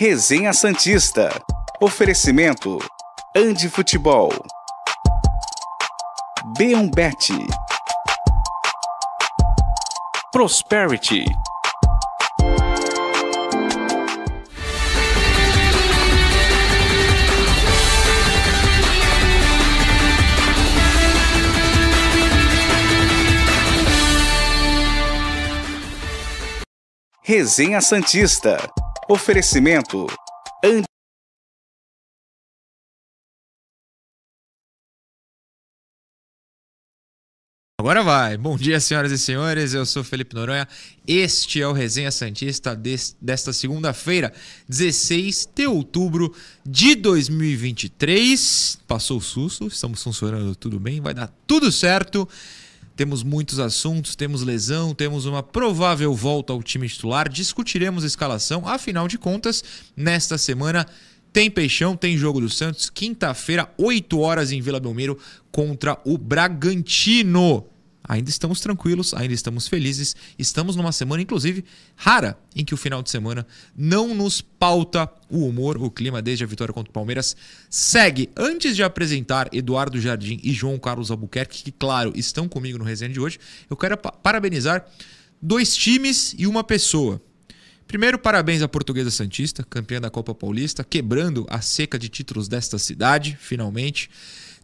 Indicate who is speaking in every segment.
Speaker 1: Resenha Santista. Oferecimento Andi Futebol. Beombet. Prosperity. Resenha Santista. Oferecimento
Speaker 2: Agora vai. Bom dia, senhoras e senhores. Eu sou Felipe Noronha. Este é o Resenha Santista desta segunda-feira, 16 de outubro de 2023. Passou o susto, estamos funcionando tudo bem, vai dar tudo certo. Temos muitos assuntos, temos lesão, temos uma provável volta ao time titular. Discutiremos a escalação. Afinal de contas, nesta semana tem Peixão, tem jogo do Santos. Quinta-feira, 8 horas em Vila Belmiro contra o Bragantino ainda estamos tranquilos, ainda estamos felizes. Estamos numa semana, inclusive, rara, em que o final de semana não nos pauta o humor, o clima desde a vitória contra o Palmeiras. Segue. Antes de apresentar Eduardo Jardim e João Carlos Albuquerque, que, claro, estão comigo no resenha de hoje, eu quero parabenizar dois times e uma pessoa. Primeiro, parabéns à Portuguesa Santista, campeã da Copa Paulista, quebrando a seca de títulos desta cidade, finalmente.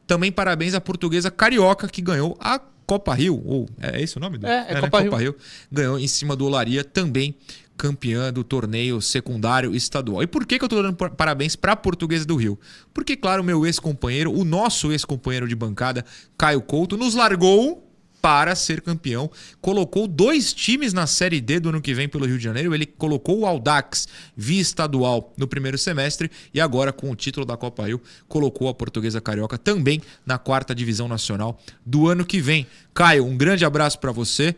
Speaker 2: Também parabéns à Portuguesa Carioca, que ganhou a Copa Rio, ou é esse o nome?
Speaker 3: É, é, é Copa, né? Copa Rio. Rio.
Speaker 2: Ganhou em cima do Olaria, também campeã do torneio secundário estadual. E por que, que eu estou dando parabéns para a Portuguesa do Rio? Porque, claro, meu ex-companheiro, o nosso ex-companheiro de bancada, Caio Couto, nos largou para ser campeão. Colocou dois times na Série D do ano que vem pelo Rio de Janeiro. Ele colocou o Aldax via estadual no primeiro semestre e agora, com o título da Copa Rio, colocou a Portuguesa Carioca também na quarta divisão nacional do ano que vem. Caio, um grande abraço para você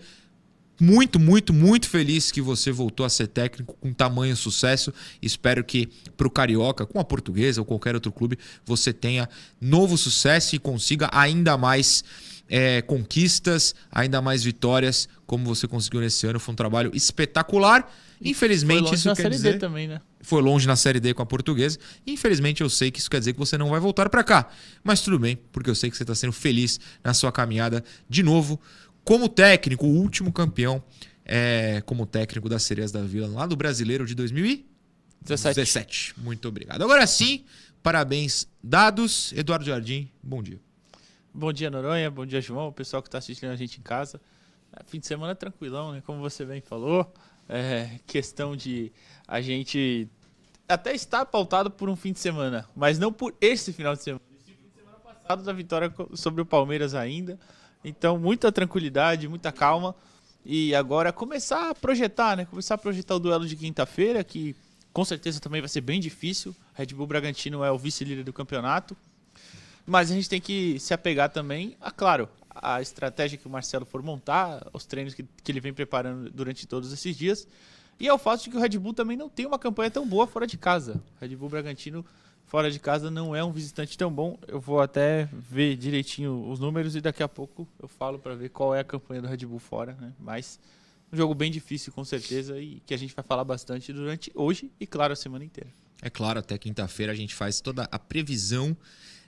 Speaker 2: muito, muito, muito feliz que você voltou a ser técnico com tamanho sucesso. Espero que para o Carioca, com a Portuguesa ou qualquer outro clube, você tenha novo sucesso e consiga ainda mais é, conquistas, ainda mais vitórias, como você conseguiu nesse ano. Foi um trabalho espetacular. Infelizmente, foi longe isso
Speaker 3: na
Speaker 2: quer
Speaker 3: série
Speaker 2: dizer...
Speaker 3: D também, né?
Speaker 2: Foi longe na Série D com a portuguesa. Infelizmente, eu sei que isso quer dizer que você não vai voltar para cá. Mas tudo bem, porque eu sei que você está sendo feliz na sua caminhada de novo. Como técnico, o último campeão é, como técnico das Sereias da Vila, lá do Brasileiro de 2017. 17. Muito obrigado. Agora sim, parabéns dados. Eduardo Jardim, bom dia.
Speaker 3: Bom dia, Noronha. Bom dia, João. O pessoal que está assistindo a gente em casa. É, fim de semana tranquilão, né? Como você bem falou. É questão de a gente até estar pautado por um fim de semana, mas não por esse final de semana. Esse fim de semana passado da vitória sobre o Palmeiras ainda. Então, muita tranquilidade, muita calma. E agora começar a projetar, né? Começar a projetar o duelo de quinta-feira, que com certeza também vai ser bem difícil. Red Bull Bragantino é o vice-líder do campeonato. Mas a gente tem que se apegar também, a, claro, a estratégia que o Marcelo for montar, os treinos que, que ele vem preparando durante todos esses dias. E ao fato de que o Red Bull também não tem uma campanha tão boa fora de casa. O Red Bull Bragantino fora de casa não é um visitante tão bom. Eu vou até ver direitinho os números e daqui a pouco eu falo para ver qual é a campanha do Red Bull fora, né? Mas um jogo bem difícil com certeza e que a gente vai falar bastante durante hoje e claro a semana inteira.
Speaker 2: É claro, até quinta-feira a gente faz toda a previsão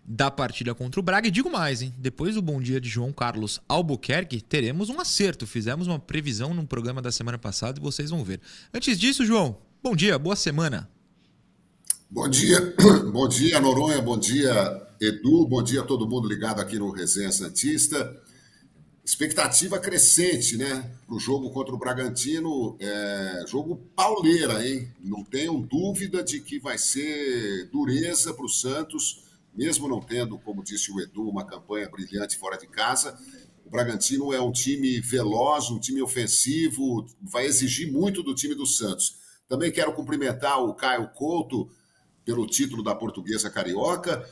Speaker 2: da partida contra o Braga. E digo mais, hein? Depois do bom dia de João Carlos Albuquerque, teremos um acerto. Fizemos uma previsão num programa da semana passada e vocês vão ver. Antes disso, João, bom dia, boa semana.
Speaker 4: Bom dia, bom dia, Noronha, bom dia, Edu, bom dia a todo mundo ligado aqui no Resenha Santista. Expectativa crescente, né? Para o jogo contra o Bragantino. É, jogo pauleira, hein? Não tenham dúvida de que vai ser dureza para o Santos mesmo não tendo, como disse o Edu, uma campanha brilhante fora de casa, o Bragantino é um time veloz, um time ofensivo, vai exigir muito do time do Santos. Também quero cumprimentar o Caio Couto pelo título da Portuguesa Carioca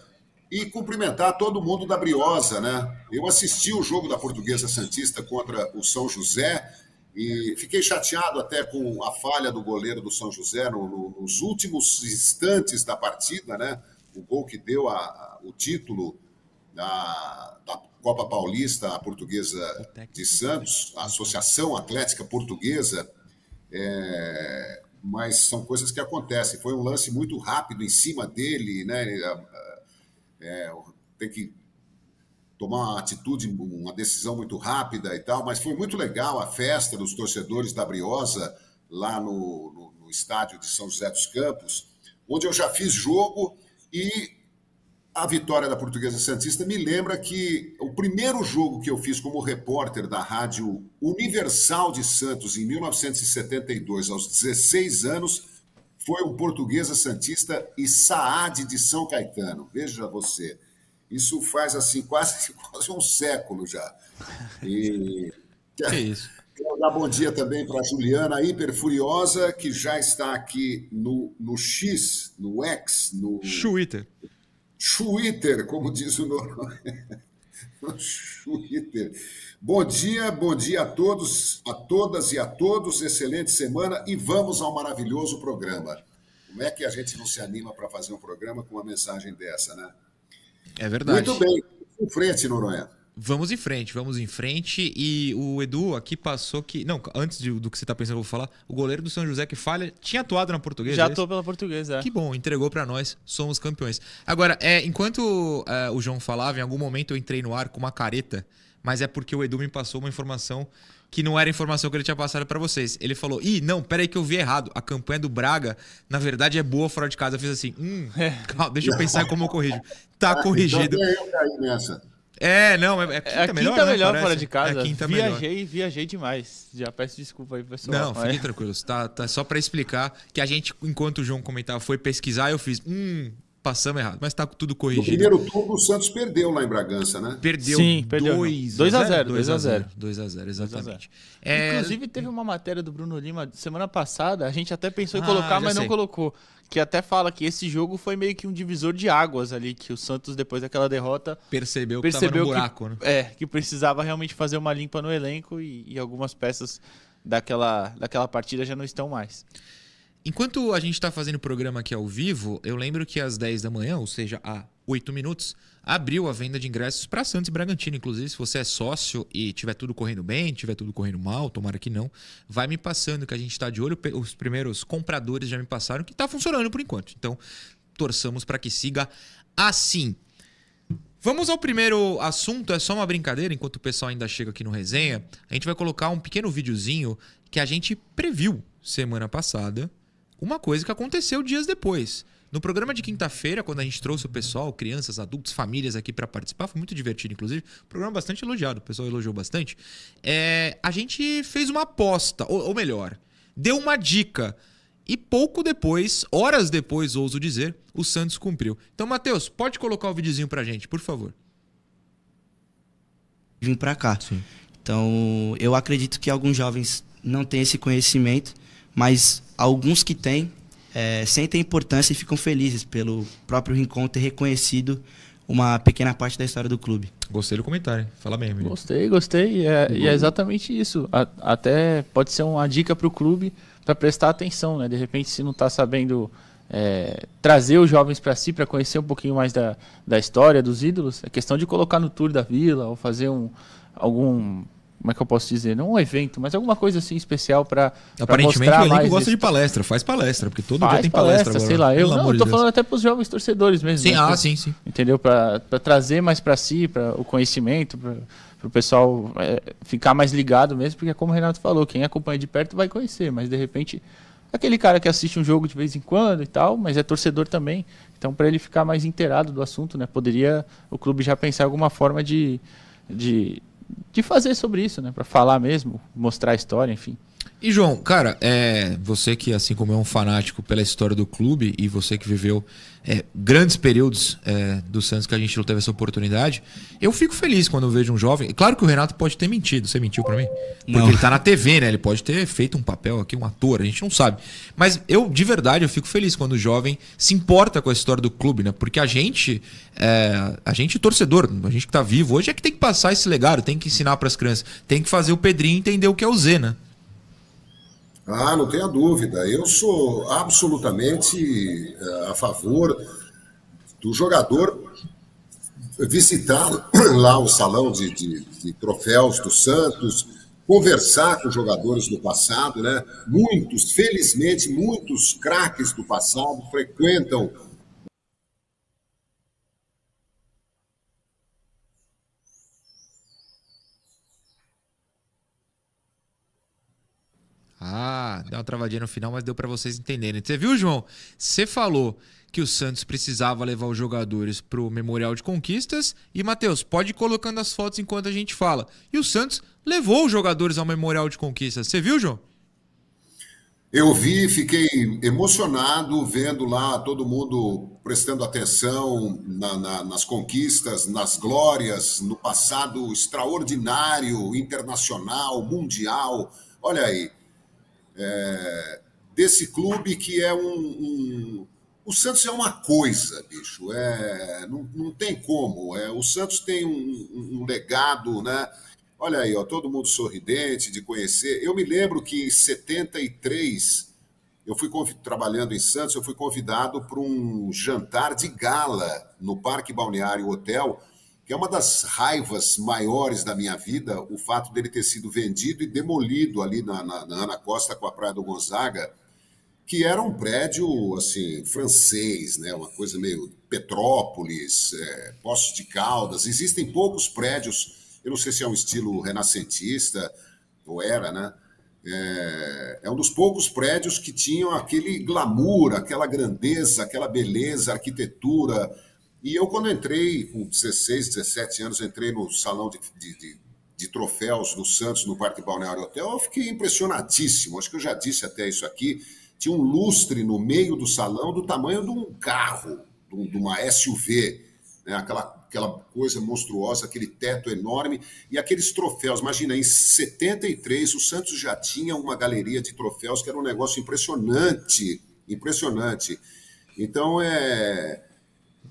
Speaker 4: e cumprimentar todo mundo da Briosa, né? Eu assisti o jogo da Portuguesa Santista contra o São José e fiquei chateado até com a falha do goleiro do São José no, no, nos últimos instantes da partida, né? O gol que deu a, a, o título da, da, Copa Paulista à Portuguesa de Santos, a Associação Atlética Portuguesa, é, mas são coisas que acontecem. Foi um lance muito rápido em cima dele, né? É, tem que tomar uma atitude, uma decisão muito rápida e tal, mas foi muito legal a festa dos torcedores da Briosa lá no, no, no estádio de São José dos Campos, onde eu já fiz jogo e a vitória da Portuguesa Santista me lembra que o primeiro jogo que eu fiz como repórter da Rádio Universal de Santos em 1972, aos 16 anos, foi o Portuguesa Santista e Saad de São Caetano. Veja você, isso faz assim quase, quase um século já. E
Speaker 2: que isso.
Speaker 4: Quero dar bom dia também para a Juliana Hiper Furiosa, que já está aqui no, no X, no X, no.
Speaker 2: Twitter.
Speaker 4: Twitter, como diz o nome. Twitter. Bom dia, bom dia a todos, a todas e a todos. Excelente semana e vamos ao maravilhoso programa. Como é que a gente não se anima para fazer um programa com uma mensagem dessa, né?
Speaker 2: É verdade.
Speaker 4: Muito bem. Em frente, Noronha.
Speaker 2: Vamos em frente, vamos em frente. E o Edu aqui passou que. Não, antes de, do que você está pensando, eu vou falar. O goleiro do São José que falha tinha atuado na portuguesa.
Speaker 3: Já
Speaker 2: é
Speaker 3: atuou pela portuguesa, é.
Speaker 2: Que bom, entregou para nós, somos campeões. Agora, é, enquanto é, o João falava, em algum momento eu entrei no ar com uma careta, mas é porque o Edu me passou uma informação que não era a informação que ele tinha passado para vocês. Ele falou: Ih, não, peraí que eu vi errado. A campanha do Braga, na verdade, é boa fora de casa. Eu fiz assim: Hum, calma, deixa eu pensar como eu corrijo. Tá corrigido.
Speaker 4: Então, eu caí nessa.
Speaker 2: É, não, é, é quinta,
Speaker 3: É a
Speaker 2: melhor,
Speaker 3: quinta
Speaker 2: né,
Speaker 3: melhor fora de casa.
Speaker 2: É quinta melhor.
Speaker 3: viajei, viajei demais. Já peço desculpa aí, pessoal.
Speaker 2: Não,
Speaker 3: mas-
Speaker 2: fiquem tranquilos. Tá, tá só para explicar que a gente, enquanto o João comentava, foi pesquisar, eu fiz, hum, passamos errado, mas tá tudo
Speaker 4: No
Speaker 2: corrigido.
Speaker 4: primeiro turno, o Santos perdeu lá em Bragança, né?
Speaker 2: Perdeu
Speaker 3: Sim, perdeu.
Speaker 2: 2
Speaker 3: 2 a 0,
Speaker 2: 2
Speaker 3: 2 a 0.
Speaker 2: 2 a 0, exatamente.
Speaker 3: É...
Speaker 2: É,
Speaker 3: Inclusive, teve uma matéria do Bruno Lima semana passada, a gente até pensou em
Speaker 2: Ah,
Speaker 3: colocar, mas não
Speaker 2: sei.
Speaker 3: colocou. Que até fala que esse jogo foi meio que um divisor de águas ali, que o Santos, depois daquela derrota,
Speaker 2: percebeu que
Speaker 3: percebeu
Speaker 2: tava no buraco,
Speaker 3: que,
Speaker 2: né?
Speaker 3: é, que precisava realmente fazer uma limpa no elenco e, e algumas peças daquela, daquela partida já não estão mais.
Speaker 2: Enquanto a gente está fazendo o programa aqui ao vivo, eu lembro que às 10 da manhã, ou seja, há 8 minutos, abriu a venda de ingressos para Santos e Bragantino. Inclusive, se você é sócio e tiver tudo correndo bem, tiver tudo correndo mal, tomara que não, vai me passando que a gente está de olho. Os primeiros compradores já me passaram que está funcionando por enquanto. Então, torçamos para que siga assim. Vamos ao primeiro assunto, é só uma brincadeira, enquanto o pessoal ainda chega aqui no resenha. A gente vai colocar um pequeno videozinho que a gente previu semana passada, uma coisa que aconteceu dias depois. No programa de quinta-feira, quando a gente trouxe o pessoal, crianças, adultos, famílias aqui para participar, foi muito divertido, inclusive. Programa bastante elogiado, o pessoal elogiou bastante. É, a gente fez uma aposta, ou, ou melhor, deu uma dica. E pouco depois, horas depois, ouso dizer, o Santos cumpriu. Então, Matheus, pode colocar o videozinho pra gente, por favor.
Speaker 5: vim para cá.
Speaker 2: Sim.
Speaker 5: Então, eu acredito que alguns jovens não têm esse conhecimento, mas alguns que têm eh, sentem a importância e ficam felizes pelo próprio Rincon ter reconhecido uma pequena parte da história do clube.
Speaker 2: Gostei do comentário, hein? Fala mesmo.
Speaker 3: Gostei, gostei. E é, e é exatamente isso. A- até pode ser uma dica para o clube para prestar atenção, né? De repente, se não está sabendo é, trazer os jovens para si, para conhecer um pouquinho mais da, da história, dos ídolos, é questão de colocar no tour da vila ou fazer um algum como é que eu posso dizer? Não um evento, mas alguma coisa assim especial para
Speaker 2: Aparentemente
Speaker 3: mostrar
Speaker 2: o elenco gosta de palestra, faz palestra, porque todo dia
Speaker 3: Faz
Speaker 2: tem palestra,
Speaker 3: palestra,
Speaker 2: agora.
Speaker 3: sei lá. Eu
Speaker 2: Pelo
Speaker 3: não, eu tô
Speaker 2: de
Speaker 3: falando até para os jovens torcedores mesmo.
Speaker 2: Sim,
Speaker 3: né?
Speaker 2: ah,
Speaker 3: Pra-
Speaker 2: sim, sim.
Speaker 3: entendeu? Para trazer mais para si, para o conhecimento, para o pessoal é, ficar mais ligado mesmo, porque como o Renato falou, quem acompanha de perto vai conhecer, mas de repente aquele cara que assiste um jogo de vez em quando e tal, mas é torcedor também, então para ele ficar mais inteirado do assunto, né, poderia o clube já pensar alguma forma de, de, de fazer sobre isso, né, para falar mesmo, mostrar a história, enfim.
Speaker 2: E João, cara, é, você que assim como é um fanático pela história do clube e você que viveu é, grandes períodos é, do Santos que a gente não teve essa oportunidade, eu fico feliz quando eu vejo um jovem. Claro que o Renato pode ter mentido, você mentiu pra mim? Porque
Speaker 5: Não.
Speaker 2: ele tá na TV, né? Ele pode ter feito um papel aqui, um ator, a gente não sabe. Mas eu, de verdade, eu fico feliz quando o jovem se importa com a história do clube, né? Porque a gente, é, a gente torcedor, a gente que tá vivo hoje é que tem que passar esse legado, tem que ensinar pras crianças, tem que fazer o Pedrinho entender o que é o Z, né?
Speaker 4: Ah, não tenha dúvida. Eu sou absolutamente eh, a favor do jogador visitar lá o salão de, de- de troféus do Santos, conversar com jogadores do passado, né? Muitos, felizmente, muitos craques do passado frequentam
Speaker 2: Uma travadinha no final, mas deu para vocês entenderem. Você viu, João? Você falou que o Santos precisava levar os jogadores pro Memorial de Conquistas. E, Matheus, pode ir colocando as fotos enquanto a gente fala. E o Santos levou os jogadores ao Memorial de Conquistas. Você viu, João?
Speaker 4: Eu vi, fiquei emocionado vendo lá todo mundo prestando atenção na, na, nas conquistas, nas glórias, no passado extraordinário, internacional, mundial. Olha aí, é, desse clube que é um, um, O Santos é uma coisa, bicho. É, não, não tem como. É, o Santos tem um, um legado, né? Olha aí, ó, todo mundo sorridente de conhecer. Eu me lembro que em 73, eu fui trabalhando em Santos, eu fui convidado para um jantar de gala no Parque Balneário Hotel que é uma das raivas maiores da minha vida, o fato dele ter sido vendido e demolido ali na, na, na Ana Costa com a Praia do Gonzaga, que era um prédio assim francês, né? uma coisa meio Petrópolis, é, Poços de Caldas. Existem poucos prédios, eu não sei se é um estilo renascentista, ou era, né? É, é, um dos poucos prédios que tinham aquele glamour, aquela grandeza, aquela beleza, arquitetura, e eu, quando entrei, com 16, 17 anos, entrei no salão de, de, de, de troféus do Santos, no Parque Balneário Hotel, eu fiquei impressionadíssimo. Acho que eu já disse até isso aqui. Tinha um lustre no meio do salão do tamanho de um carro, de uma SUV, né? aquela, aquela coisa monstruosa, aquele teto enorme e aqueles troféus. Imagina, em 73, o Santos já tinha uma galeria de troféus que era um negócio impressionante, impressionante. Então, é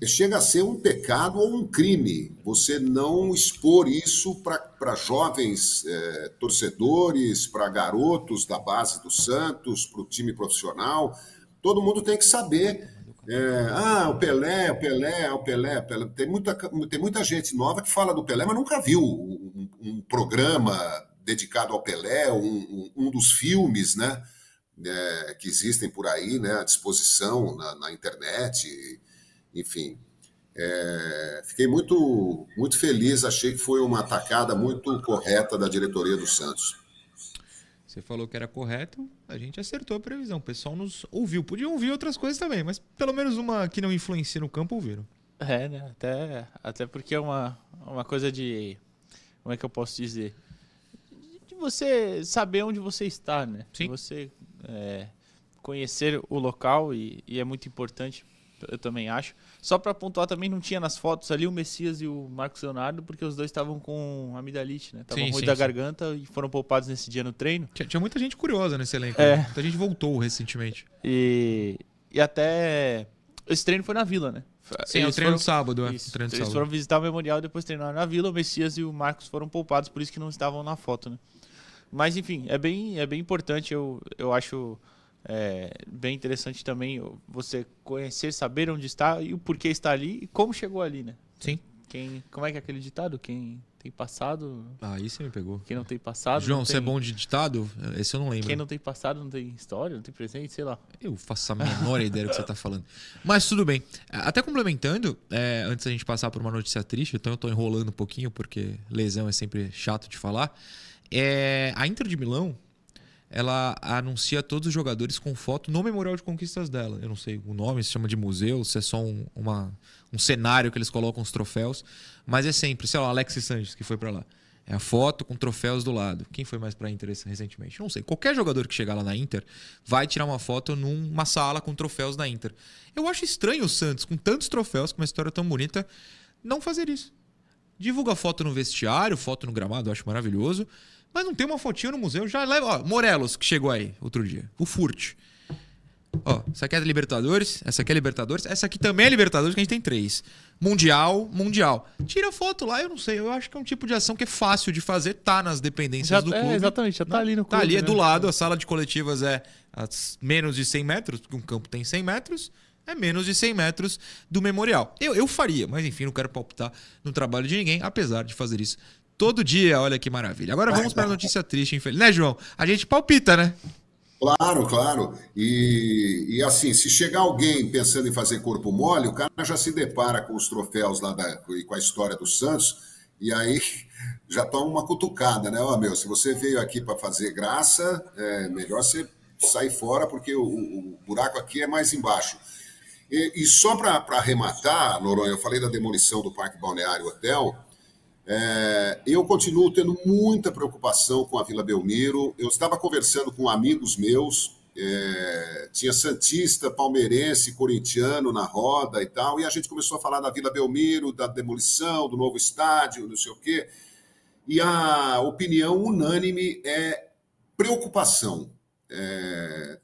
Speaker 4: chega a ser um pecado ou um crime você não expor isso para jovens é, torcedores, para garotos da base do Santos, para o time profissional. Todo mundo tem que saber. É, ah, o Pelé, o Pelé, o Pelé, o Pelé. Tem, muita, tem muita gente nova que fala do Pelé, mas nunca viu um, um programa dedicado ao Pelé, um, um dos filmes, né? É, que existem por aí, né, à disposição na, na internet enfim. É, fiquei muito, muito feliz, achei que foi uma atacada muito correta da diretoria do Santos.
Speaker 2: Você falou que era correto, a gente acertou a previsão. O pessoal nos ouviu. Podiam ouvir outras coisas também, mas pelo menos uma que não influencia no campo ouviram.
Speaker 3: É, né? Até, até porque é uma, uma coisa de. Como é que eu posso dizer? De você saber onde você está, né?
Speaker 2: Sim.
Speaker 3: Você é, conhecer o local e, e é muito importante eu também acho. Só para pontuar também, não tinha nas fotos ali o Messias e o Marcos Leonardo, porque os dois estavam com amidalite, né? Estavam ruim da sim. garganta e foram poupados nesse dia no treino.
Speaker 2: Tinha, tinha muita gente curiosa nesse elenco.
Speaker 3: É.
Speaker 2: Né? Muita gente voltou recentemente.
Speaker 3: E, e até. Esse treino foi na vila, né?
Speaker 2: Sim, eles é o treino foram, sábado, é.
Speaker 3: Isso,
Speaker 2: treino
Speaker 3: eles
Speaker 2: sábado.
Speaker 3: foram visitar o memorial e depois treinaram na vila. O Messias e o Marcos foram poupados, por isso que não estavam na foto, né? Mas enfim, é bem, é bem importante, eu, eu acho é bem interessante também você conhecer, saber onde está e o porquê está ali e como chegou ali, né?
Speaker 2: Sim.
Speaker 3: Quem, como é que é aquele ditado? Quem tem passado.
Speaker 2: Ah, aí você me pegou.
Speaker 3: Quem não tem passado.
Speaker 2: João,
Speaker 3: você
Speaker 2: tem... é bom de ditado? Esse eu não lembro.
Speaker 3: Quem não tem passado não tem história, não tem presente, sei lá.
Speaker 2: Eu faço a menor ideia do que você está falando. Mas tudo bem. Até complementando, é, antes da gente passar por uma notícia triste, então eu estou enrolando um pouquinho, porque lesão é sempre chato de falar. É, a Inter de Milão ela anuncia todos os jogadores com foto no memorial de conquistas dela. Eu não sei o nome, se chama de museu, se é só um, uma, um cenário que eles colocam os troféus, mas é sempre, sei lá, Alexis Sanches que foi para lá. É a foto com troféus do lado. Quem foi mais para Inter recentemente? Não sei. Qualquer jogador que chegar lá na Inter vai tirar uma foto numa sala com troféus da Inter. Eu acho estranho o Santos, com tantos troféus, com uma história tão bonita, não fazer isso. Divulga foto no vestiário, foto no gramado, eu acho maravilhoso. Mas não tem uma fotinha no museu, já leva. Ó, Morelos, que chegou aí outro dia. O Furt. Ó, essa aqui é Libertadores, essa aqui é Libertadores, essa aqui também é Libertadores, que a gente tem três. Mundial, Mundial. Tira foto lá, eu não sei, eu acho que é um tipo de ação que é fácil de fazer, tá nas dependências
Speaker 3: já,
Speaker 2: do
Speaker 3: é,
Speaker 2: clube.
Speaker 3: exatamente, já tá ali no
Speaker 2: clube.
Speaker 3: Tá
Speaker 2: ali,
Speaker 3: né?
Speaker 2: é do lado, a sala de coletivas é a menos de 100 metros, porque um campo tem 100 metros, é menos de 100 metros do memorial. Eu, eu faria, mas enfim, não quero palpitar no trabalho de ninguém, apesar de fazer isso todo dia. Olha que maravilha. Agora vamos para a notícia triste, infeliz. Né, João? A gente palpita, né?
Speaker 4: Claro, claro. E, e, assim, se chegar alguém pensando em fazer corpo mole, o cara já se depara com os troféus lá da, e com a história do Santos, e aí já toma uma cutucada, né? Ó, meu, se você veio aqui para fazer graça, é melhor você sair fora, porque o, o buraco aqui é mais embaixo. E, e só para arrematar, Noronha, eu falei da demolição do Parque Balneário Hotel. É, eu continuo tendo muita preocupação com a Vila Belmiro. Eu estava conversando com amigos meus, é, tinha Santista, palmeirense, corintiano na roda e tal, e a gente começou a falar da Vila Belmiro, da demolição, do novo estádio, não sei o quê. E a opinião unânime é preocupação. É,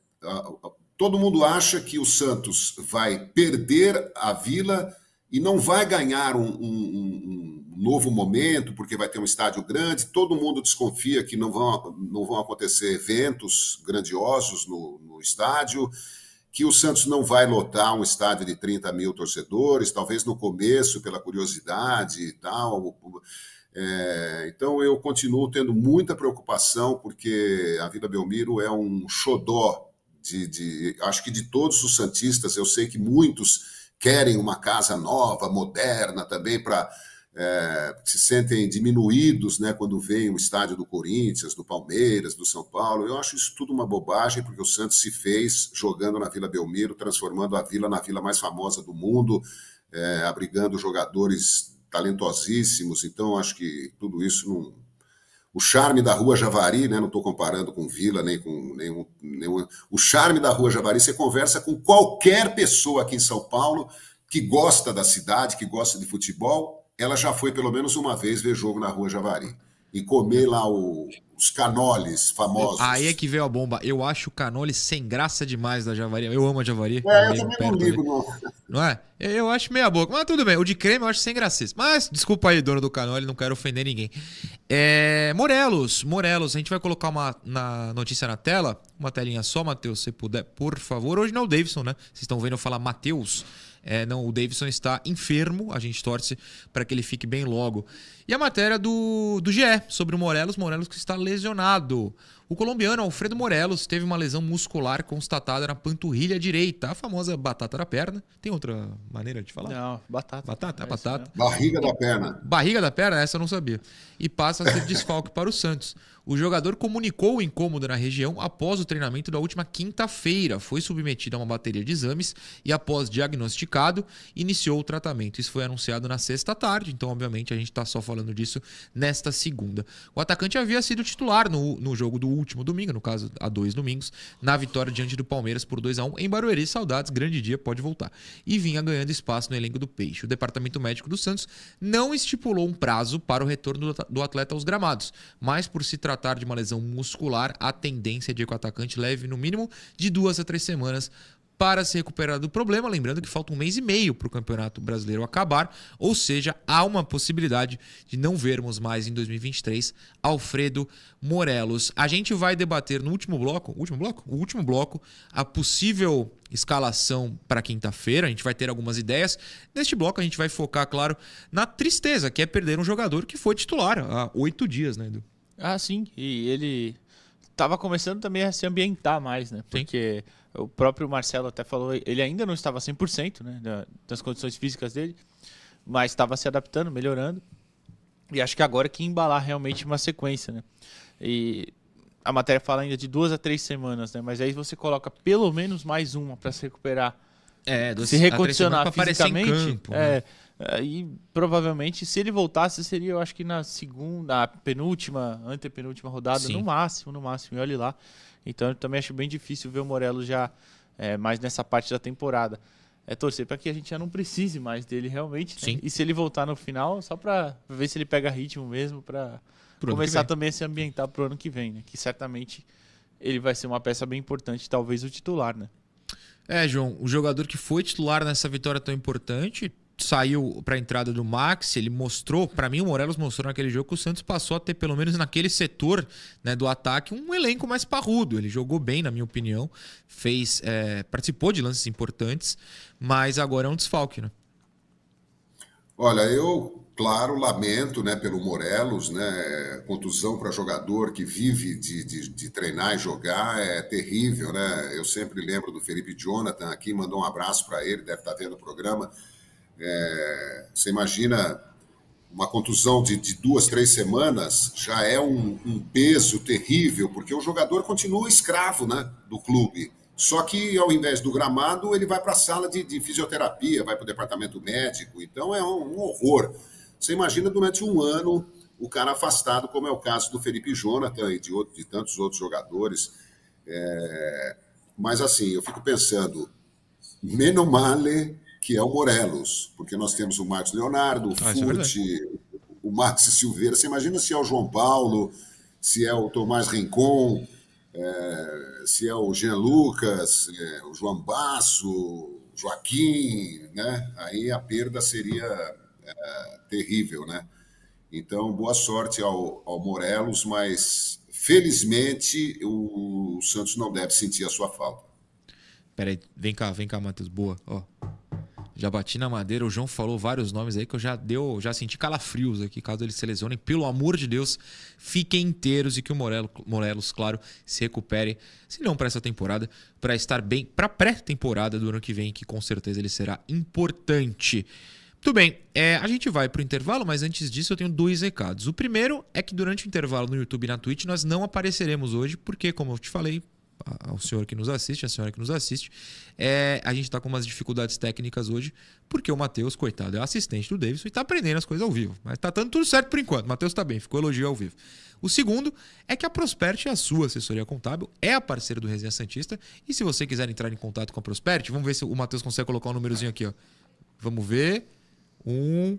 Speaker 4: todo mundo acha que o Santos vai perder a Vila e não vai ganhar um, um, um novo momento, porque vai ter um estádio grande. Todo mundo desconfia que não vão, não vão acontecer eventos grandiosos no, no estádio, que o Santos não vai lotar um estádio de 30 mil torcedores, talvez no começo, pela curiosidade e tal. É, então eu continuo tendo muita preocupação, porque a Vila Belmiro é um xodó de, de, acho que de todos os santistas, eu sei que muitos querem uma casa nova, moderna também para é, se sentem diminuídos né, quando veem o estádio do Corinthians, do Palmeiras, do São Paulo. Eu acho isso tudo uma bobagem, porque o Santos se fez jogando na Vila Belmiro, transformando a vila na vila mais famosa do mundo, é, abrigando jogadores talentosíssimos. Então, acho que tudo isso não. O charme da Rua Javari, né, não estou comparando com Vila, nem com nenhum, nenhum. O charme da Rua Javari, você conversa com qualquer pessoa aqui em São Paulo que gosta da cidade, que gosta de futebol, ela já foi pelo menos uma vez ver jogo na Rua Javari e comer lá o, os canoles famosos.
Speaker 2: Aí é que veio a bomba. Eu acho o canole sem graça demais da Javari. Eu amo a Javari.
Speaker 4: É, eu também não ligo, não.
Speaker 2: Não é? Eu acho meia boca. Mas tudo bem. O de creme eu acho sem graça. Mas desculpa aí, dono do canole, não quero ofender ninguém. É, Morelos. Morelos. A gente vai colocar uma na notícia na tela. Uma telinha só, Matheus, se puder, por favor. Hoje não é o Davidson, né? Vocês estão vendo eu falar Matheus. É, não, o Davidson está enfermo, a gente torce para que ele fique bem logo. E a matéria do, do GE sobre o Morelos, Morelos que está lesionado. O colombiano Alfredo Morelos teve uma lesão muscular constatada na panturrilha direita, a famosa batata da perna. Tem outra maneira de falar?
Speaker 3: Não, batata.
Speaker 2: Batata, é batata.
Speaker 4: Barriga da perna.
Speaker 2: Barriga da perna, essa eu não sabia. E passa a ser desfalque para o Santos. O jogador comunicou o incômodo na região após o treinamento da última quinta-feira. Foi submetido a uma bateria de exames e, após diagnosticado, iniciou o tratamento. Isso foi anunciado na sexta tarde, então, obviamente, a gente está só falando disso nesta segunda. O atacante havia sido titular no, no jogo do último domingo, no caso, há dois domingos, na vitória diante do Palmeiras por 2 a 1 em Barueri. Saudades, grande dia, pode voltar. E vinha ganhando espaço no elenco do Peixe. O departamento médico do Santos não estipulou um prazo para o retorno do atleta aos gramados, mas por se tratar tratar de uma lesão muscular, a tendência é de que o atacante leve no mínimo de duas a três semanas para se recuperar do problema. Lembrando que falta um mês e meio para o Campeonato Brasileiro acabar, ou seja, há uma possibilidade de não vermos mais em 2023 Alfredo Morelos. A gente vai debater no último bloco, último bloco, o último bloco, a possível escalação para quinta-feira. A gente vai ter algumas ideias. Neste bloco a gente vai focar, claro, na tristeza que é perder um jogador que foi titular há oito dias, né, Edu?
Speaker 3: Ah, sim. E ele estava começando também a se ambientar mais, né? Porque sim. o próprio Marcelo até falou, ele ainda não estava 100%, né, das condições físicas dele, mas estava se adaptando, melhorando. E acho que agora é que embalar realmente uma sequência, né? E a matéria fala ainda de duas a três semanas, né? Mas aí você coloca pelo menos mais uma para se recuperar,
Speaker 2: é,
Speaker 3: se recondicionar fisicamente. Campo, é, né? E provavelmente, se ele voltasse, seria, eu acho que na segunda, penúltima, antepenúltima rodada, Sim. no máximo, no máximo, e olhe lá. Então eu também acho bem difícil ver o Morello já é, mais nessa parte da temporada. É torcer para que a gente já não precise mais dele realmente. Né? E se ele voltar no final, só para ver se ele pega ritmo mesmo, para começar também a se ambientar pro ano que vem, né? Que certamente ele vai ser uma peça bem importante, talvez o titular, né?
Speaker 2: É, João, o jogador que foi titular nessa vitória tão importante saiu para a entrada do Max, ele mostrou, para mim o Morelos mostrou naquele jogo que o Santos passou a ter pelo menos naquele setor né, do ataque um elenco mais parrudo. Ele jogou bem, na minha opinião, fez, é, participou de lances importantes, mas agora é um desfalque, né?
Speaker 4: Olha, eu claro, lamento né, pelo Morelos, né? Contusão para jogador que vive de, de, de, treinar e jogar é terrível, né? Eu sempre lembro do Felipe Jonathan aqui, mandou um abraço para ele, deve estar vendo o programa. É, você imagina uma contusão de, de, duas, três semanas já é um, um, peso terrível, porque o jogador continua escravo né, do clube. Só que ao invés do gramado, ele vai para a sala de, de, fisioterapia, vai para o departamento médico. Então é um, um, horror. Você imagina durante um ano o cara afastado, como é o caso do Felipe Jonathan e de, outro, de tantos outros jogadores. É... Mas assim, eu fico pensando, menos male que é o Morelos, porque nós temos o Marcos Leonardo, o ah, Furti, é o Max Silveira. Você imagina se é o João Paulo, se é o Tomás Rincon, é, se é o Jean Lucas, é, o João Basso, o Joaquim, né? Aí a perda seria é, terrível, né? Então, boa sorte ao, ao Morelos, mas felizmente o, o Santos não deve sentir a sua falta.
Speaker 2: Peraí, vem cá, vem cá, Matheus. Boa, ó. Já bati na madeira, o João falou vários nomes aí que eu já deu, já senti calafrios aqui, caso eles se lesionem. Pelo amor de Deus, fiquem inteiros e que o Morelos, Morelos claro, se recupere, se não para essa temporada, para estar bem para pré-temporada do ano que vem, que com certeza ele será importante. Muito bem, é, a gente vai para o intervalo, mas antes disso eu tenho dois recados. O primeiro é que durante o intervalo no YouTube e na Twitch nós não apareceremos hoje, porque, como eu te falei, ao senhor que nos assiste, a senhora que nos assiste, é, a gente está com umas dificuldades técnicas hoje, porque o Matheus, coitado, é assistente do Davidson e está aprendendo as coisas ao vivo. Mas está dando tudo certo por enquanto. Matheus está bem, ficou elogio ao vivo. O segundo é que a Prosperity é a sua assessoria contábil, é a parceira do Resenha Santista. E se você quiser entrar em contato com a Prosperity, vamos ver se o Matheus consegue colocar um númerozinho aqui. Ó. Vamos ver. Um,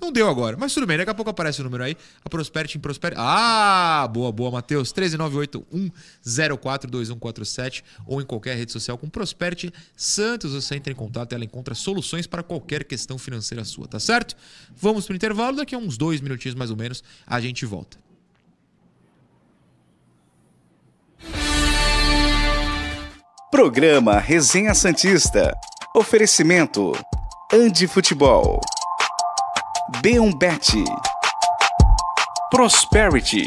Speaker 2: não deu agora, mas tudo bem, daqui a pouco aparece o número aí. A Prosperity em Prosperity. Ah, boa, boa, Matheus. 13981042147 ou em qualquer rede social com Prosperity Santos. Você entra em contato e ela encontra soluções para qualquer questão financeira sua, tá certo? Vamos para o intervalo, daqui a uns dois minutinhos mais ou menos a gente volta.
Speaker 1: Programa Resenha Santista. Oferecimento Andi Futebol. B1Bet, Prosperity.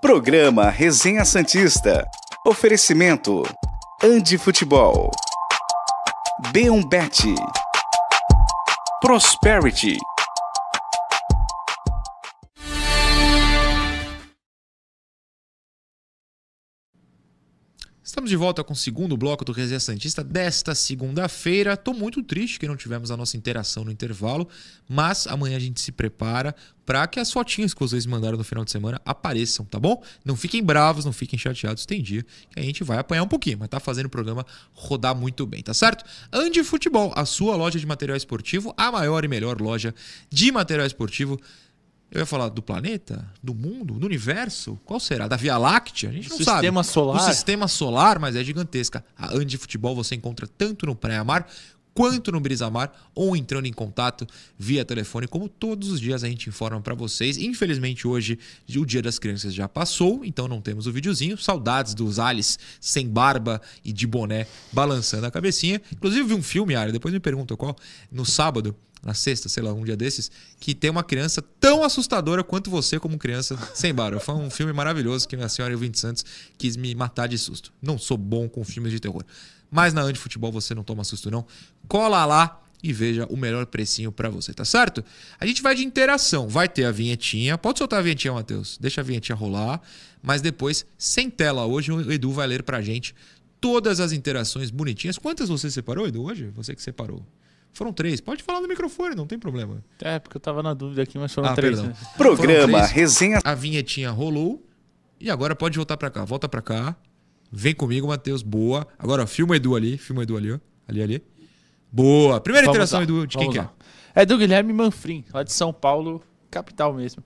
Speaker 1: Programa Resenha Santista. Oferecimento Andi Futebol. B1Bet. Prosperity.
Speaker 2: Estamos de volta com o segundo bloco do Resenha Santista desta segunda-feira. Estou muito triste que não tivemos a nossa interação no intervalo, mas amanhã a gente se prepara para que as fotinhas que vocês mandaram no final de semana apareçam, tá bom? Não fiquem bravos, não fiquem chateados, tem dia que a gente vai apanhar um pouquinho, mas tá fazendo o programa rodar muito bem, tá certo? Andi Futebol, a sua loja de material esportivo, a maior e melhor loja de material esportivo eu ia falar do planeta, do mundo, do universo? Qual será? Da Via Láctea? A gente não
Speaker 3: sistema
Speaker 2: sabe.
Speaker 3: Sistema solar.
Speaker 2: Do sistema solar, mas é gigantesca. A Andi Futebol você encontra tanto no Praia-Mar quanto no Brisamar ou entrando em contato via telefone, como todos os dias a gente informa para vocês. Infelizmente hoje o Dia das Crianças já passou, então não temos o videozinho. Saudades dos Alice sem barba e de boné balançando a cabecinha. Inclusive vi um filme, Ari, depois me pergunta qual, no sábado, na sexta, sei lá, um dia desses, que tem uma criança tão assustadora quanto você como criança sem barba. Foi um filme maravilhoso que minha senhora Vinte Santos quis me matar de susto. Não sou bom com filmes de terror. Mas na Andi Futebol você não toma susto não. Cola lá e veja o melhor precinho para você, tá certo? A gente vai de interação, vai ter a vinhetinha. Pode soltar a vinhetinha, Matheus. Deixa a vinhetinha rolar, mas depois sem tela hoje o Edu vai ler pra gente todas as interações bonitinhas. Quantas você separou, Edu, hoje? Você que separou. Foram três. Pode falar no microfone, não tem problema.
Speaker 3: É, porque eu tava na dúvida aqui, mas foram ah, três. Né?
Speaker 1: Programa, três. resenha.
Speaker 2: A vinhetinha rolou. E agora pode voltar para cá. Volta para cá. Vem comigo, Matheus. Boa. Agora, ó, filma o Edu ali. Filma o Edu ali, ó. Ali, ali. Boa. Primeira Vamos interação, lá. Edu, de quem que é?
Speaker 3: É do Guilherme Manfrim, lá de São Paulo, capital mesmo.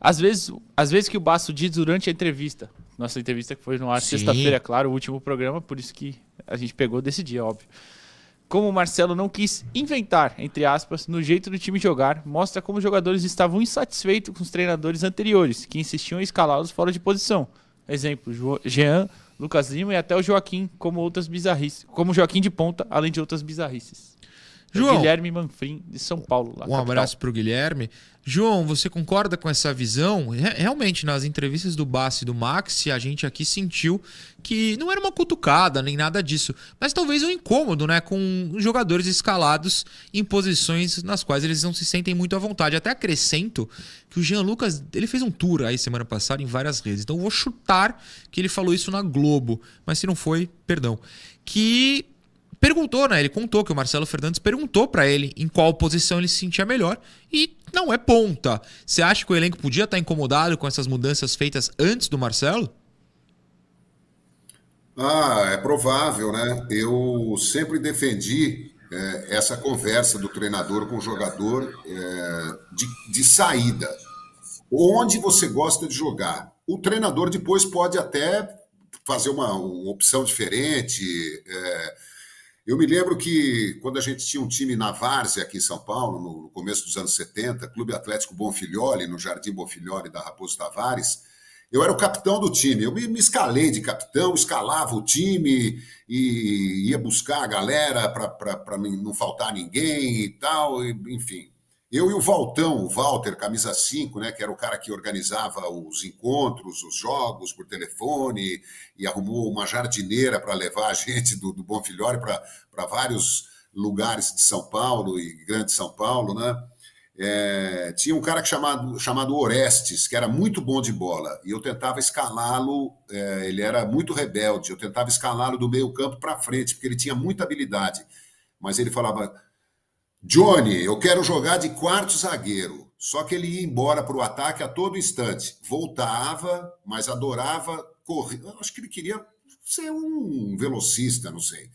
Speaker 3: Às vezes, às vezes que o Basso diz durante a entrevista, nossa entrevista que foi no ar sexta-feira, é claro, o último programa, por isso que a gente pegou desse dia, óbvio como o Marcelo não quis inventar, entre aspas, no jeito do time jogar, mostra como os jogadores estavam insatisfeitos com os treinadores anteriores, que insistiam em escalá-los fora de posição. Exemplo, Jean, Lucas Lima e até o Joaquim, como outras bizarrices. Como Joaquim de ponta, além de outras bizarrices. João, Guilherme Manfrim, de São Paulo.
Speaker 2: Lá, um capital. abraço para o Guilherme. João, você concorda com essa visão? Realmente, nas entrevistas do Bassi e do Maxi, a gente aqui sentiu que não era uma cutucada nem nada disso, mas talvez um incômodo, né? Com jogadores escalados em posições nas quais eles não se sentem muito à vontade. Até acrescento que o Jean Lucas ele fez um tour aí semana passada em várias redes, então eu vou chutar que ele falou isso na Globo, mas se não foi, perdão. Que perguntou, né? Ele contou que o Marcelo Fernandes perguntou para ele em qual posição ele se sentia melhor e não é ponta. Você acha que o elenco podia estar incomodado com essas mudanças feitas antes do Marcelo?
Speaker 4: Ah, é provável, né? Eu sempre defendi é, essa conversa do treinador com o jogador é, de, de saída. Onde você gosta de jogar? O treinador depois pode até fazer uma, uma opção diferente. É, eu me lembro que quando a gente tinha um time na Várzea aqui em São Paulo, no começo dos anos 70, Clube Atlético Bonfilholi, no Jardim Bonfilholi da Raposo Tavares, eu era o capitão do time. Eu me, me escalei de capitão, escalava o time e ia buscar a galera para não faltar ninguém e tal, enfim. Eu e o Valtão, o Walter, camisa 5, né, que era o cara que organizava os encontros, os jogos por telefone e arrumou uma jardineira para levar a gente do, do para vários lugares de São Paulo e Grande São Paulo, né? É, tinha um cara que chamado, chamado Orestes, que era muito bom de bola, e eu tentava escalá-lo, é, ele era muito rebelde, eu tentava escalá-lo do meio campo para frente, porque ele tinha muita habilidade, mas ele falava, Johnny, eu quero jogar de quarto zagueiro. Só que ele ia embora para o ataque a todo instante. Voltava, mas adorava correr. Acho que ele queria ser um velocista, não sei.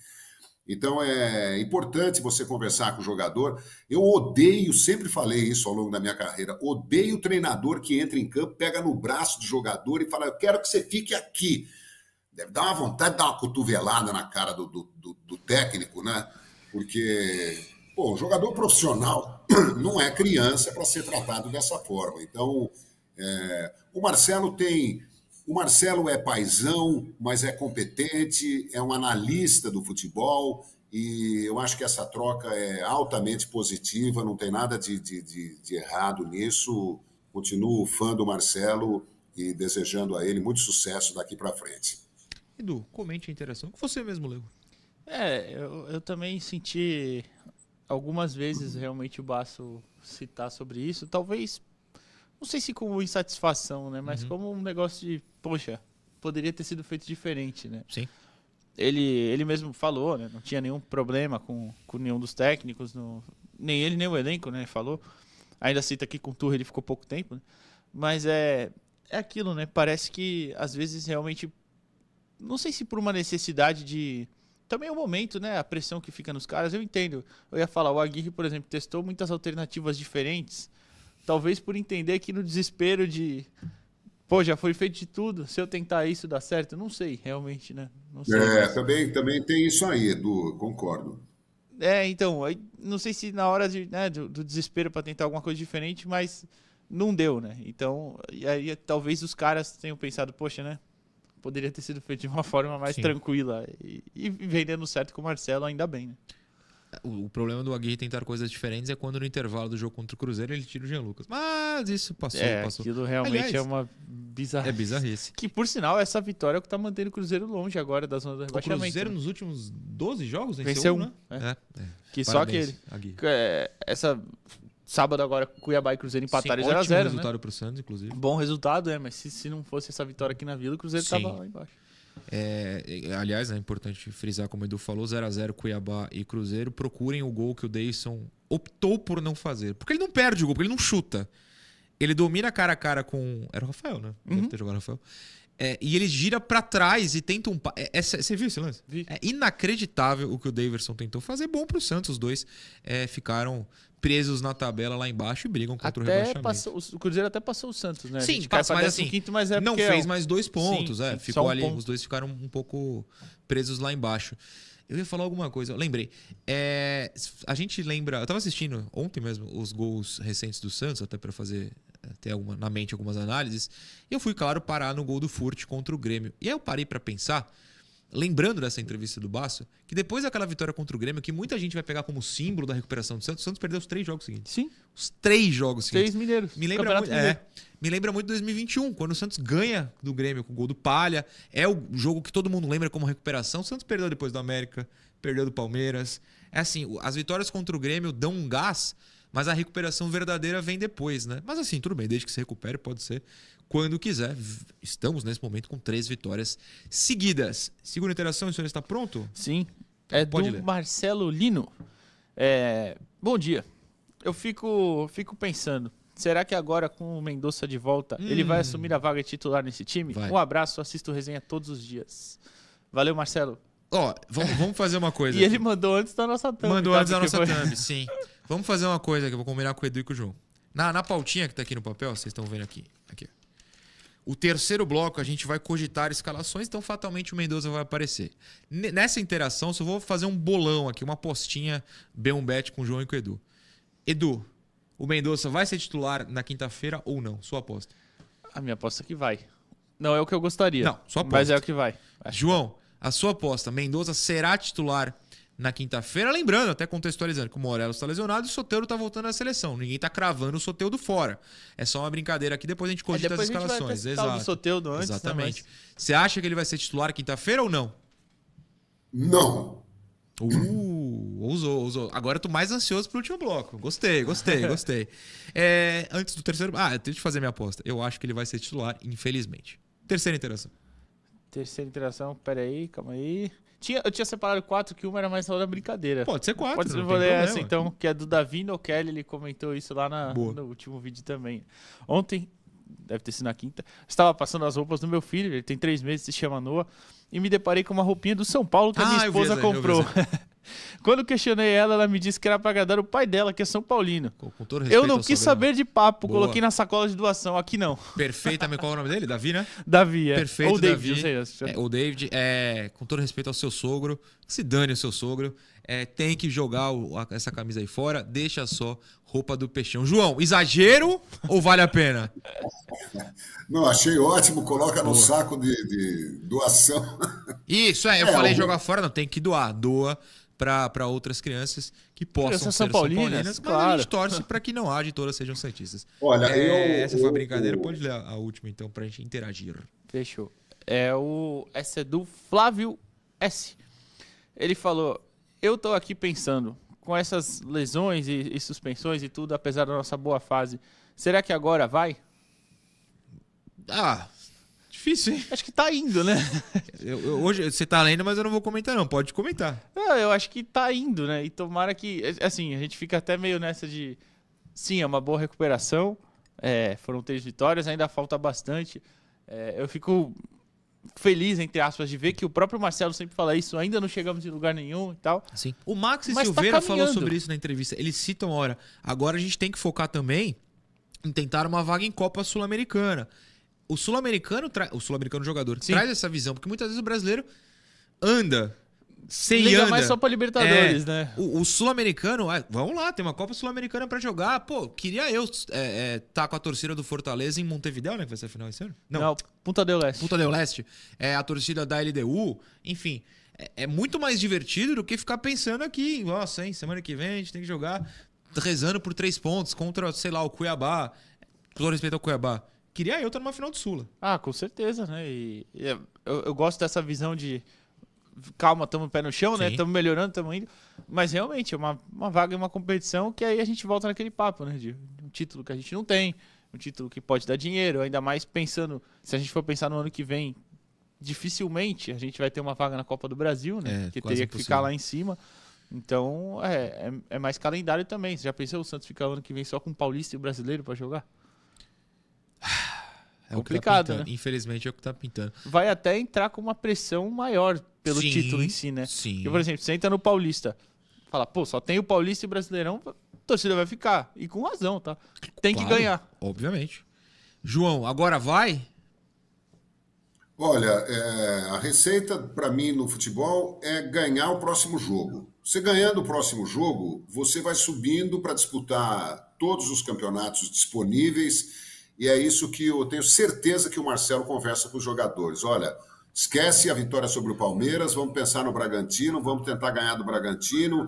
Speaker 4: Então é importante você conversar com o jogador. Eu odeio, sempre falei isso ao longo da minha carreira, odeio o treinador que entra em campo, pega no braço do jogador e fala: Eu quero que você fique aqui. Deve dar uma vontade de dar uma cotovelada na cara do, do, do, do técnico, né? Porque Pô, jogador profissional não é criança para ser tratado dessa forma. Então, é, o Marcelo tem. O Marcelo é paisão, mas é competente, é um analista do futebol, e eu acho que essa troca é altamente positiva, não tem nada de, de, de, de errado nisso. Continuo fã do Marcelo e desejando a ele muito sucesso daqui para frente.
Speaker 2: Edu, comente a interação que você mesmo leu.
Speaker 3: É, eu, eu também senti algumas vezes realmente o Baço citar sobre isso, talvez, não sei se como insatisfação, né? Mas uhum. como um negócio de, poxa, poderia ter sido feito diferente, né?
Speaker 2: Sim.
Speaker 3: Ele, ele mesmo falou, né? Não tinha nenhum problema com, com nenhum dos técnicos, no, nem ele nem o elenco, né? Falou. Ainda cita aqui com o Turra, ele ficou pouco tempo, né? Mas é, é aquilo, né? Parece que às vezes realmente, não sei se por uma necessidade de também é o momento, né? A pressão que fica nos caras, eu entendo. Eu ia falar, o Aguirre, por exemplo, testou muitas alternativas diferentes. Talvez por entender que no desespero de. Pô, já foi feito de tudo. Se eu tentar isso dá certo? Não sei, realmente, né? Não sei.
Speaker 4: É, também, também tem isso aí, Edu, concordo.
Speaker 3: É, então, não sei se na hora de, né, do, do desespero para tentar alguma coisa diferente, mas não deu, né? Então, e aí talvez os caras tenham pensado, poxa, né? Poderia ter sido feito de uma forma mais Sim. tranquila. E, e, vendendo certo com o Marcelo, ainda bem, né?
Speaker 2: O, o, problema do Aguirre tentar coisas diferentes é quando no intervalo do jogo contra o Cruzeiro ele tira o Jean Lucas. Mas isso passou,
Speaker 3: é,
Speaker 2: passou.
Speaker 3: Aquilo realmente Aliás, é uma bizarrice.
Speaker 2: É bizarrice.
Speaker 3: Que, por sinal, essa vitória é o que tá mantendo o Cruzeiro longe agora da zona do rebaixamento.
Speaker 2: O Cruzeiro, né? nos últimos 12 jogos,
Speaker 3: venceu, venceu um, né? É. É. Que Parabéns, só que ele. É, essa Sábado agora, Cuiabá e Cruzeiro empataram 0x0. Bom
Speaker 2: resultado né? pro Santos, inclusive.
Speaker 3: Bom resultado, é, mas se, se não fosse essa vitória aqui na Vila, o Cruzeiro estava lá embaixo.
Speaker 2: É, aliás, é importante frisar, como o Edu falou, 0x0 Cuiabá e Cruzeiro. Procurem o gol que o Deison optou por não fazer. Porque ele não perde o gol, porque ele não chuta. Ele domina cara a cara com. Era o Rafael, né? Deve uhum. ter jogado o Rafael. É, e ele gira para trás e tenta um. É, é, você viu esse lance?
Speaker 3: Vi.
Speaker 2: É inacreditável o que o Daverson tentou fazer. Bom pro Santos. Os dois é, ficaram presos na tabela lá embaixo e brigam contra
Speaker 3: até
Speaker 2: o rebaixamento.
Speaker 3: Passou, o Cruzeiro até passou o Santos, né?
Speaker 2: Sim, passa, mas assim,
Speaker 3: quinto, mas é
Speaker 2: não fez mais dois pontos,
Speaker 3: sim,
Speaker 2: é,
Speaker 3: sim,
Speaker 2: ficou
Speaker 3: um
Speaker 2: ali,
Speaker 3: ponto.
Speaker 2: os dois ficaram um pouco presos lá embaixo. Eu ia falar alguma coisa, lembrei. É, a gente lembra, eu tava assistindo ontem mesmo os gols recentes do Santos, até para fazer é, ter alguma, na mente algumas análises. E eu fui, claro, parar no gol do Furt contra o Grêmio. E aí eu parei para pensar lembrando dessa entrevista do Basso, que depois daquela vitória contra o Grêmio, que muita gente vai pegar como símbolo da recuperação do Santos, o Santos perdeu os três jogos seguintes.
Speaker 3: Sim.
Speaker 2: Os três jogos seguintes.
Speaker 3: Três mineiros.
Speaker 2: Me lembra, muito, é, me lembra muito 2021, quando o Santos ganha do Grêmio com o gol do Palha. É o jogo que todo mundo lembra como recuperação. O Santos perdeu depois do América, perdeu do Palmeiras. É assim, as vitórias contra o Grêmio dão um gás, mas a recuperação verdadeira vem depois, né? Mas assim, tudo bem, desde que se recupere, pode ser quando quiser. Estamos nesse momento com três vitórias seguidas. Segunda interação, o senhor está pronto?
Speaker 3: Sim. É Pode do ler. Marcelo Lino. É... Bom dia. Eu fico, fico pensando, será que agora com o Mendonça de volta, hum. ele vai hum. assumir a vaga de titular nesse time? Vai. Um abraço, assisto resenha todos os dias. Valeu, Marcelo.
Speaker 2: Ó, oh, vamos, vamos fazer uma coisa.
Speaker 3: e aqui. ele mandou antes da nossa thumb.
Speaker 2: Mandou tá? antes da nossa foi... thumb, sim. Vamos fazer uma coisa que eu vou combinar com o Edu e com o João. Na, na pautinha que tá aqui no papel, vocês estão vendo aqui. Aqui. O terceiro bloco a gente vai cogitar escalações, então fatalmente o Mendoza vai aparecer. Nessa interação, só vou fazer um bolão aqui, uma postinha B1 Bet com o João e com o Edu. Edu, o Mendoza vai ser titular na quinta-feira ou não? Sua aposta.
Speaker 3: A minha aposta é que vai. Não é o que eu gostaria.
Speaker 2: Não, sua aposta.
Speaker 3: Mas é o que vai.
Speaker 2: Acho João, a sua aposta, Mendoza será titular na quinta-feira. Lembrando, até contextualizando, que o Morelos está lesionado e o Soteiro está voltando à seleção. Ninguém está cravando o Soteiro fora. É só uma brincadeira aqui, depois a gente cogita é, as escalações.
Speaker 3: Exato. Antes,
Speaker 2: né, Exatamente. Né, mas... Você acha que ele vai ser titular quinta-feira ou não?
Speaker 4: Não.
Speaker 2: Uh, ousou, ousou. Agora eu tô mais ansioso pro último bloco. Gostei, gostei, gostei. É, antes do terceiro. Ah, eu tenho que fazer minha aposta. Eu acho que ele vai ser titular, infelizmente. Terceira interação.
Speaker 3: Terceira interação, peraí, calma aí. Tinha, eu tinha separado quatro, que uma era mais só da brincadeira.
Speaker 2: Pode ser quatro.
Speaker 3: Pode ser, vou ler essa então, que é do Davi Kelly, ele comentou isso lá na, no último vídeo também. Ontem, deve ter sido na quinta, estava passando as roupas do meu filho, ele tem três meses, se chama Noah, e me deparei com uma roupinha do São Paulo que a minha ah, esposa comprou. Quando questionei ela, ela me disse que era para agradar o pai dela, que é São Paulino. Com, com eu não quis saber de papo, Boa. coloquei na sacola de doação. Aqui não.
Speaker 2: Perfeitamente. Qual é o nome dele? Davi, né?
Speaker 3: Davi, é.
Speaker 2: Perfeito, Ou David, Davi. Sei, é, o David, é, com todo respeito ao seu sogro, se dane o seu sogro, é, tem que jogar o, a, essa camisa aí fora, deixa só roupa do peixão. João, exagero ou vale a pena?
Speaker 4: Não, achei ótimo, coloca no Boa. saco de, de, doação.
Speaker 2: Isso, é, eu é, falei jogar fora, não, tem que doar, doa para outras crianças que possam crianças ser São Paulinas, São Paulinas claro. mas a gente torce para que não haja e todas sejam santistas.
Speaker 3: Olha,
Speaker 2: é,
Speaker 3: eu,
Speaker 2: essa foi a brincadeira, eu, pode ler a, a última então para a gente interagir.
Speaker 3: Fechou. É o essa é do Flávio S. Ele falou: "Eu tô aqui pensando, com essas lesões e, e suspensões e tudo, apesar da nossa boa fase, será que agora vai?"
Speaker 2: Ah, Difícil, hein?
Speaker 3: Acho que tá indo, né?
Speaker 2: Eu, eu, hoje você tá lendo, mas eu não vou comentar, não. Pode comentar.
Speaker 3: Não, eu acho que tá indo, né? E tomara que. Assim, a gente fica até meio nessa de. Sim, é uma boa recuperação. É, foram três vitórias, ainda falta bastante. É, eu fico feliz, entre aspas, de ver que o próprio Marcelo sempre fala isso, ainda não chegamos em lugar nenhum e tal.
Speaker 2: Sim. O Max e tá Silveira tá falou sobre isso na entrevista. Eles citam, ora, agora a gente tem que focar também em tentar uma vaga em Copa Sul-Americana o sul-americano, tra... o sul-americano jogador, Sim. traz essa visão, porque muitas vezes o brasileiro anda sem Liga anda.
Speaker 3: mais só pra Libertadores,
Speaker 2: é,
Speaker 3: né?
Speaker 2: O, o sul-americano, ah, vamos lá, tem uma Copa Sul-Americana para jogar. Pô, queria eu estar é, é, tá com a torcida do Fortaleza em Montevideo, né? Que vai ser a final esse ano?
Speaker 3: Não, Não Punta del Leste.
Speaker 2: Punta del Leste. É, a torcida da LDU, enfim. É, é, muito mais divertido do que ficar pensando aqui, nossa, hein, semana que vem a gente tem que jogar rezando por três pontos contra, sei lá, o Cuiabá. Com todo respeito ao Cuiabá queria eu estar numa final do Sula.
Speaker 3: Ah, com certeza, né? E, e eu, eu, gosto dessa visão de calma, estamos pé no chão, né? Sim. né? Estamos melhorando, estamos indo. Mas realmente, é uma, uma vaga em uma competição que aí a gente volta naquele papo, né? De um título que a gente não tem, um título que pode dar dinheiro, ainda mais pensando, se a gente for pensar no ano que vem, dificilmente a gente vai ter uma vaga na Copa do Brasil, né? É, que teria que ficar lá em cima. Então, é, é, é, mais calendário também. Você já pensou o Santos ficar ano que vem só com o Paulista e o Brasileiro para jogar?
Speaker 2: É complicado, tá né? Infelizmente é o que tá pintando.
Speaker 3: Vai até entrar com uma pressão maior pelo sim, título em si, né?
Speaker 2: Sim.
Speaker 3: Porque, por exemplo, você entra no Paulista, fala, pô, só tem o Paulista e o Brasileirão, a torcida vai ficar. E com razão, tá? Tem claro, que ganhar.
Speaker 2: Obviamente. João, agora vai?
Speaker 4: Olha, é, a receita para mim no futebol é ganhar o próximo jogo. Você ganhando o próximo jogo, você vai subindo para disputar todos os campeonatos disponíveis E é isso que eu tenho certeza que o Marcelo conversa com os jogadores. Olha, esquece a vitória sobre o Palmeiras, vamos pensar no Bragantino, vamos tentar ganhar do Bragantino.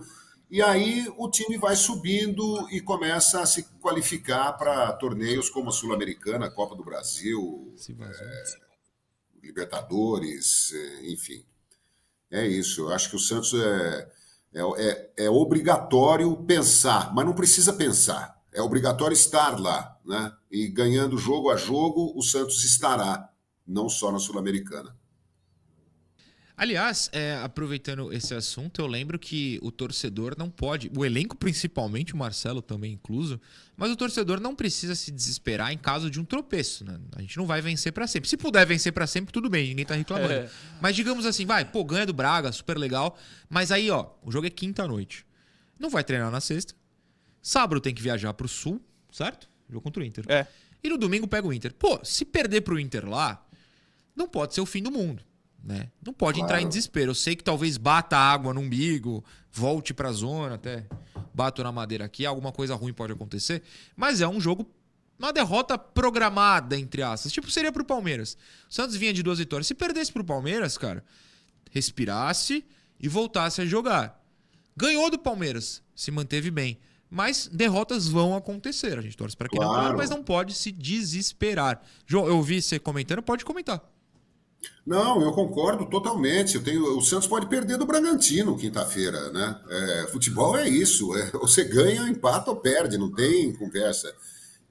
Speaker 4: E aí o time vai subindo e começa a se qualificar para torneios como a Sul-Americana, Copa do Brasil, é, Libertadores, é, enfim. É isso. Eu acho que o Santos é, é, é, é obrigatório pensar, mas não precisa pensar. É obrigatório estar lá, né? E ganhando jogo a jogo, o Santos estará, não só na Sul-Americana.
Speaker 2: Aliás, é, aproveitando esse assunto, eu lembro que o torcedor não pode, o elenco principalmente, o Marcelo também incluso, mas o torcedor não precisa se desesperar em caso de um tropeço. Né? A gente não vai vencer para sempre. Se puder vencer para sempre, tudo bem, ninguém tá reclamando. É. Mas digamos assim, vai, pô, ganha do Braga, super legal. Mas aí, ó, o jogo é quinta noite. Não vai treinar na sexta. Sábado tem que viajar pro sul, certo? Jogo contra o Inter.
Speaker 3: É.
Speaker 2: E no domingo pega o Inter. Pô, se perder pro Inter lá, não pode ser o fim do mundo. Né? Não pode claro. entrar em desespero. Eu sei que talvez bata água no umbigo, volte para a zona, até bato na madeira aqui, alguma coisa ruim pode acontecer, mas é um jogo uma derrota programada entre aspas. Tipo seria pro Palmeiras. O Santos vinha de duas vitórias. Se perdesse pro Palmeiras, cara, respirasse e voltasse a jogar. Ganhou do Palmeiras, se manteve bem. Mas derrotas vão acontecer. A gente torce para que claro. não, mas não pode se desesperar. João, eu vi você comentando, pode comentar.
Speaker 4: Não, eu concordo totalmente. Eu tenho, o Santos pode perder do Bragantino quinta-feira, né? É, futebol é isso. É, você ganha, empata ou perde, não tem conversa.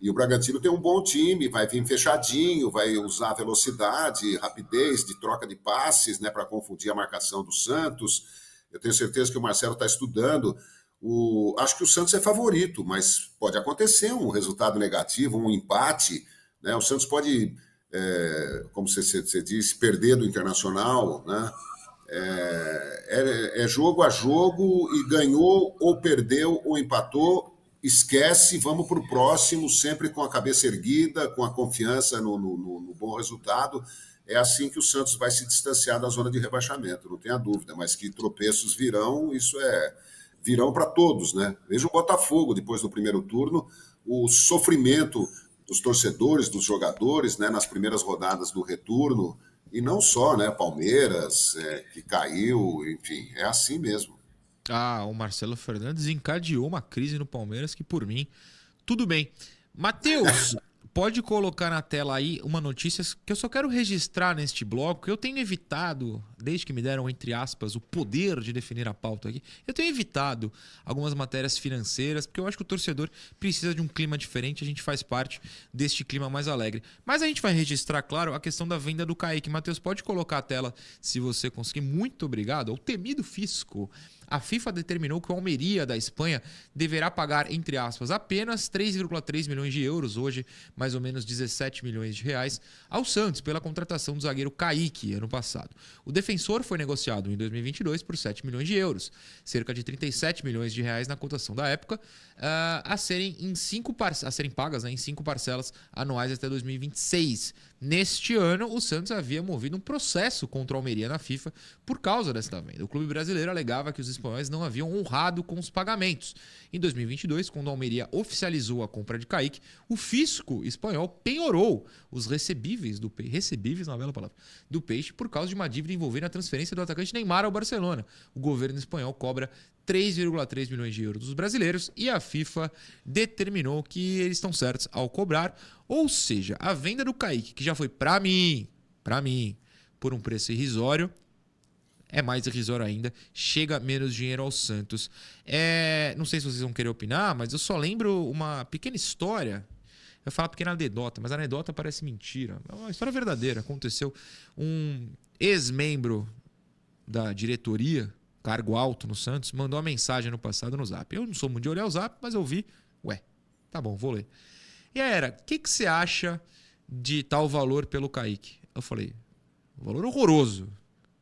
Speaker 4: E o Bragantino tem um bom time, vai vir fechadinho, vai usar velocidade, rapidez de troca de passes, né, para confundir a marcação do Santos. Eu tenho certeza que o Marcelo está estudando. O, acho que o Santos é favorito, mas pode acontecer um resultado negativo, um empate. Né? O Santos pode é, como você, você, disse, perder do Internacional, né? É, é, é, jogo a jogo e ganhou ou perdeu ou empatou, esquece, vamos para o próximo, sempre com a cabeça erguida, com a confiança no, no, no, bom resultado. É assim que o Santos vai se distanciar da zona de rebaixamento, não tenha dúvida, mas que tropeços virão, isso é virão para todos, né? Veja o Botafogo depois do primeiro turno, o sofrimento dos torcedores, dos jogadores, né, nas primeiras rodadas do retorno, e não só, né, Palmeiras, é, que caiu, enfim, é assim mesmo.
Speaker 2: Ah, o Marcelo Fernandes encadeou uma crise no Palmeiras que, por mim, tudo bem. Matheus, pode colocar na tela aí uma notícia que eu só quero registrar neste bloco. Eu tenho evitado, desde que me deram, entre aspas, o poder de definir a pauta aqui, eu tenho evitado algumas matérias financeiras, porque eu acho que o torcedor precisa de um clima diferente, a gente faz parte deste clima mais alegre. Mas a gente vai registrar, claro, a questão da venda do Kaique. Matheus, pode colocar a tela se você conseguir. Muito obrigado ao temido fisco a FIFA determinou que o Almeria da Espanha deverá pagar, entre aspas, apenas 3,3 milhões de euros, hoje mais ou menos 17 milhões de reais, ao Santos pela contratação do zagueiro Kaique ano passado. O defensor foi negociado em 2022 por 7 milhões de euros, cerca de 37 milhões de reais na cotação da época, uh, a serem em cinco a serem pagas né, em cinco parcelas anuais até 2026. Neste ano, o Santos havia movido um processo contra o Almeria na FIFA por causa desta venda. O clube brasileiro alegava que os espanhóis não haviam honrado com os pagamentos. Em 2022, quando o Almeria oficializou a compra de Kaique, o fisco espanhol penhorou os recebíveis do peixe, recebíveis, uma bela palavra, do peixe por causa de uma dívida envolvendo a transferência do atacante Neymar ao Barcelona. O governo espanhol cobra 3,3 milhões de euros dos brasileiros e a FIFA determinou que eles estão certos ao cobrar. Ou seja, a venda do Kaique, que já foi para mim, para mim, por um preço irrisório, é mais irrisório ainda, chega menos dinheiro ao Santos. É, não sei se vocês vão querer opinar, mas eu só lembro uma pequena história. Eu falo pequena anedota, mas a anedota parece mentira. É uma história verdadeira. Aconteceu um ex-membro da diretoria cargo alto no Santos, mandou uma mensagem no passado no Zap. Eu não sou muito de olhar o Zap, mas eu vi, ué, tá bom, vou ler. E aí era, o que, que você acha de tal valor pelo Kaique? Eu falei, valor horroroso,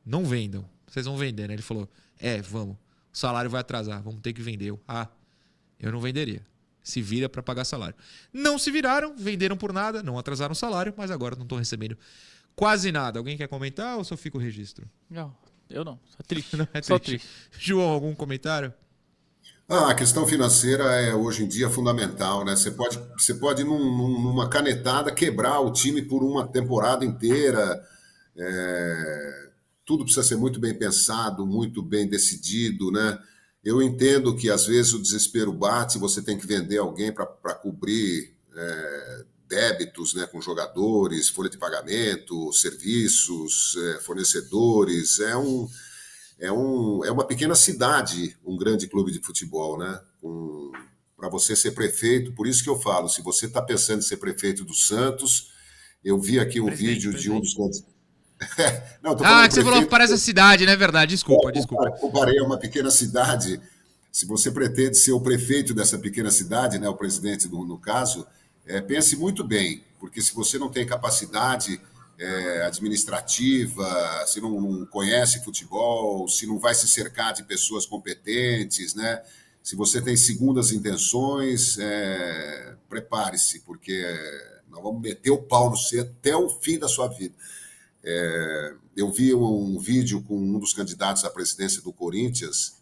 Speaker 2: não vendam, vocês vão vender, né? Ele falou, é, vamos, o salário vai atrasar, vamos ter que vender. Eu, ah, eu não venderia. Se vira para pagar salário. Não se viraram, venderam por nada, não atrasaram o salário, mas agora não estão recebendo quase nada. Alguém quer comentar ou só fica o registro?
Speaker 3: Não, eu não, só triste.
Speaker 2: Não, é só triste. João, algum comentário?
Speaker 4: Ah, a questão financeira é hoje em dia fundamental, né? Você pode, você pode num, numa canetada quebrar o time por uma temporada inteira. É, tudo precisa ser muito bem pensado, muito bem decidido, né? Eu entendo que às vezes o desespero bate, você tem que vender alguém para cobrir é, débitos né, com jogadores, folha de pagamento, serviços, é, fornecedores. É, um, é, um, é uma pequena cidade, um grande clube de futebol, né? Para você ser prefeito, por isso que eu falo, se você está pensando em ser prefeito do Santos, eu vi aqui um prefeito, vídeo prefeito. de um dos
Speaker 2: não, ah, que você falou que parece a cidade, não é verdade? Desculpa, é, desculpa.
Speaker 4: Comparei a uma pequena cidade. Se você pretende ser o prefeito dessa pequena cidade, né, o presidente do, no caso, é, pense muito bem, porque se você não tem capacidade é, administrativa, se não, não, conhece futebol, se não vai se cercar de pessoas competentes, né? Se você tem segundas intenções, é, prepare-se, porque nós vamos meter o pau no C até o fim da sua vida. É, eu vi um vídeo com um dos candidatos à presidência do Corinthians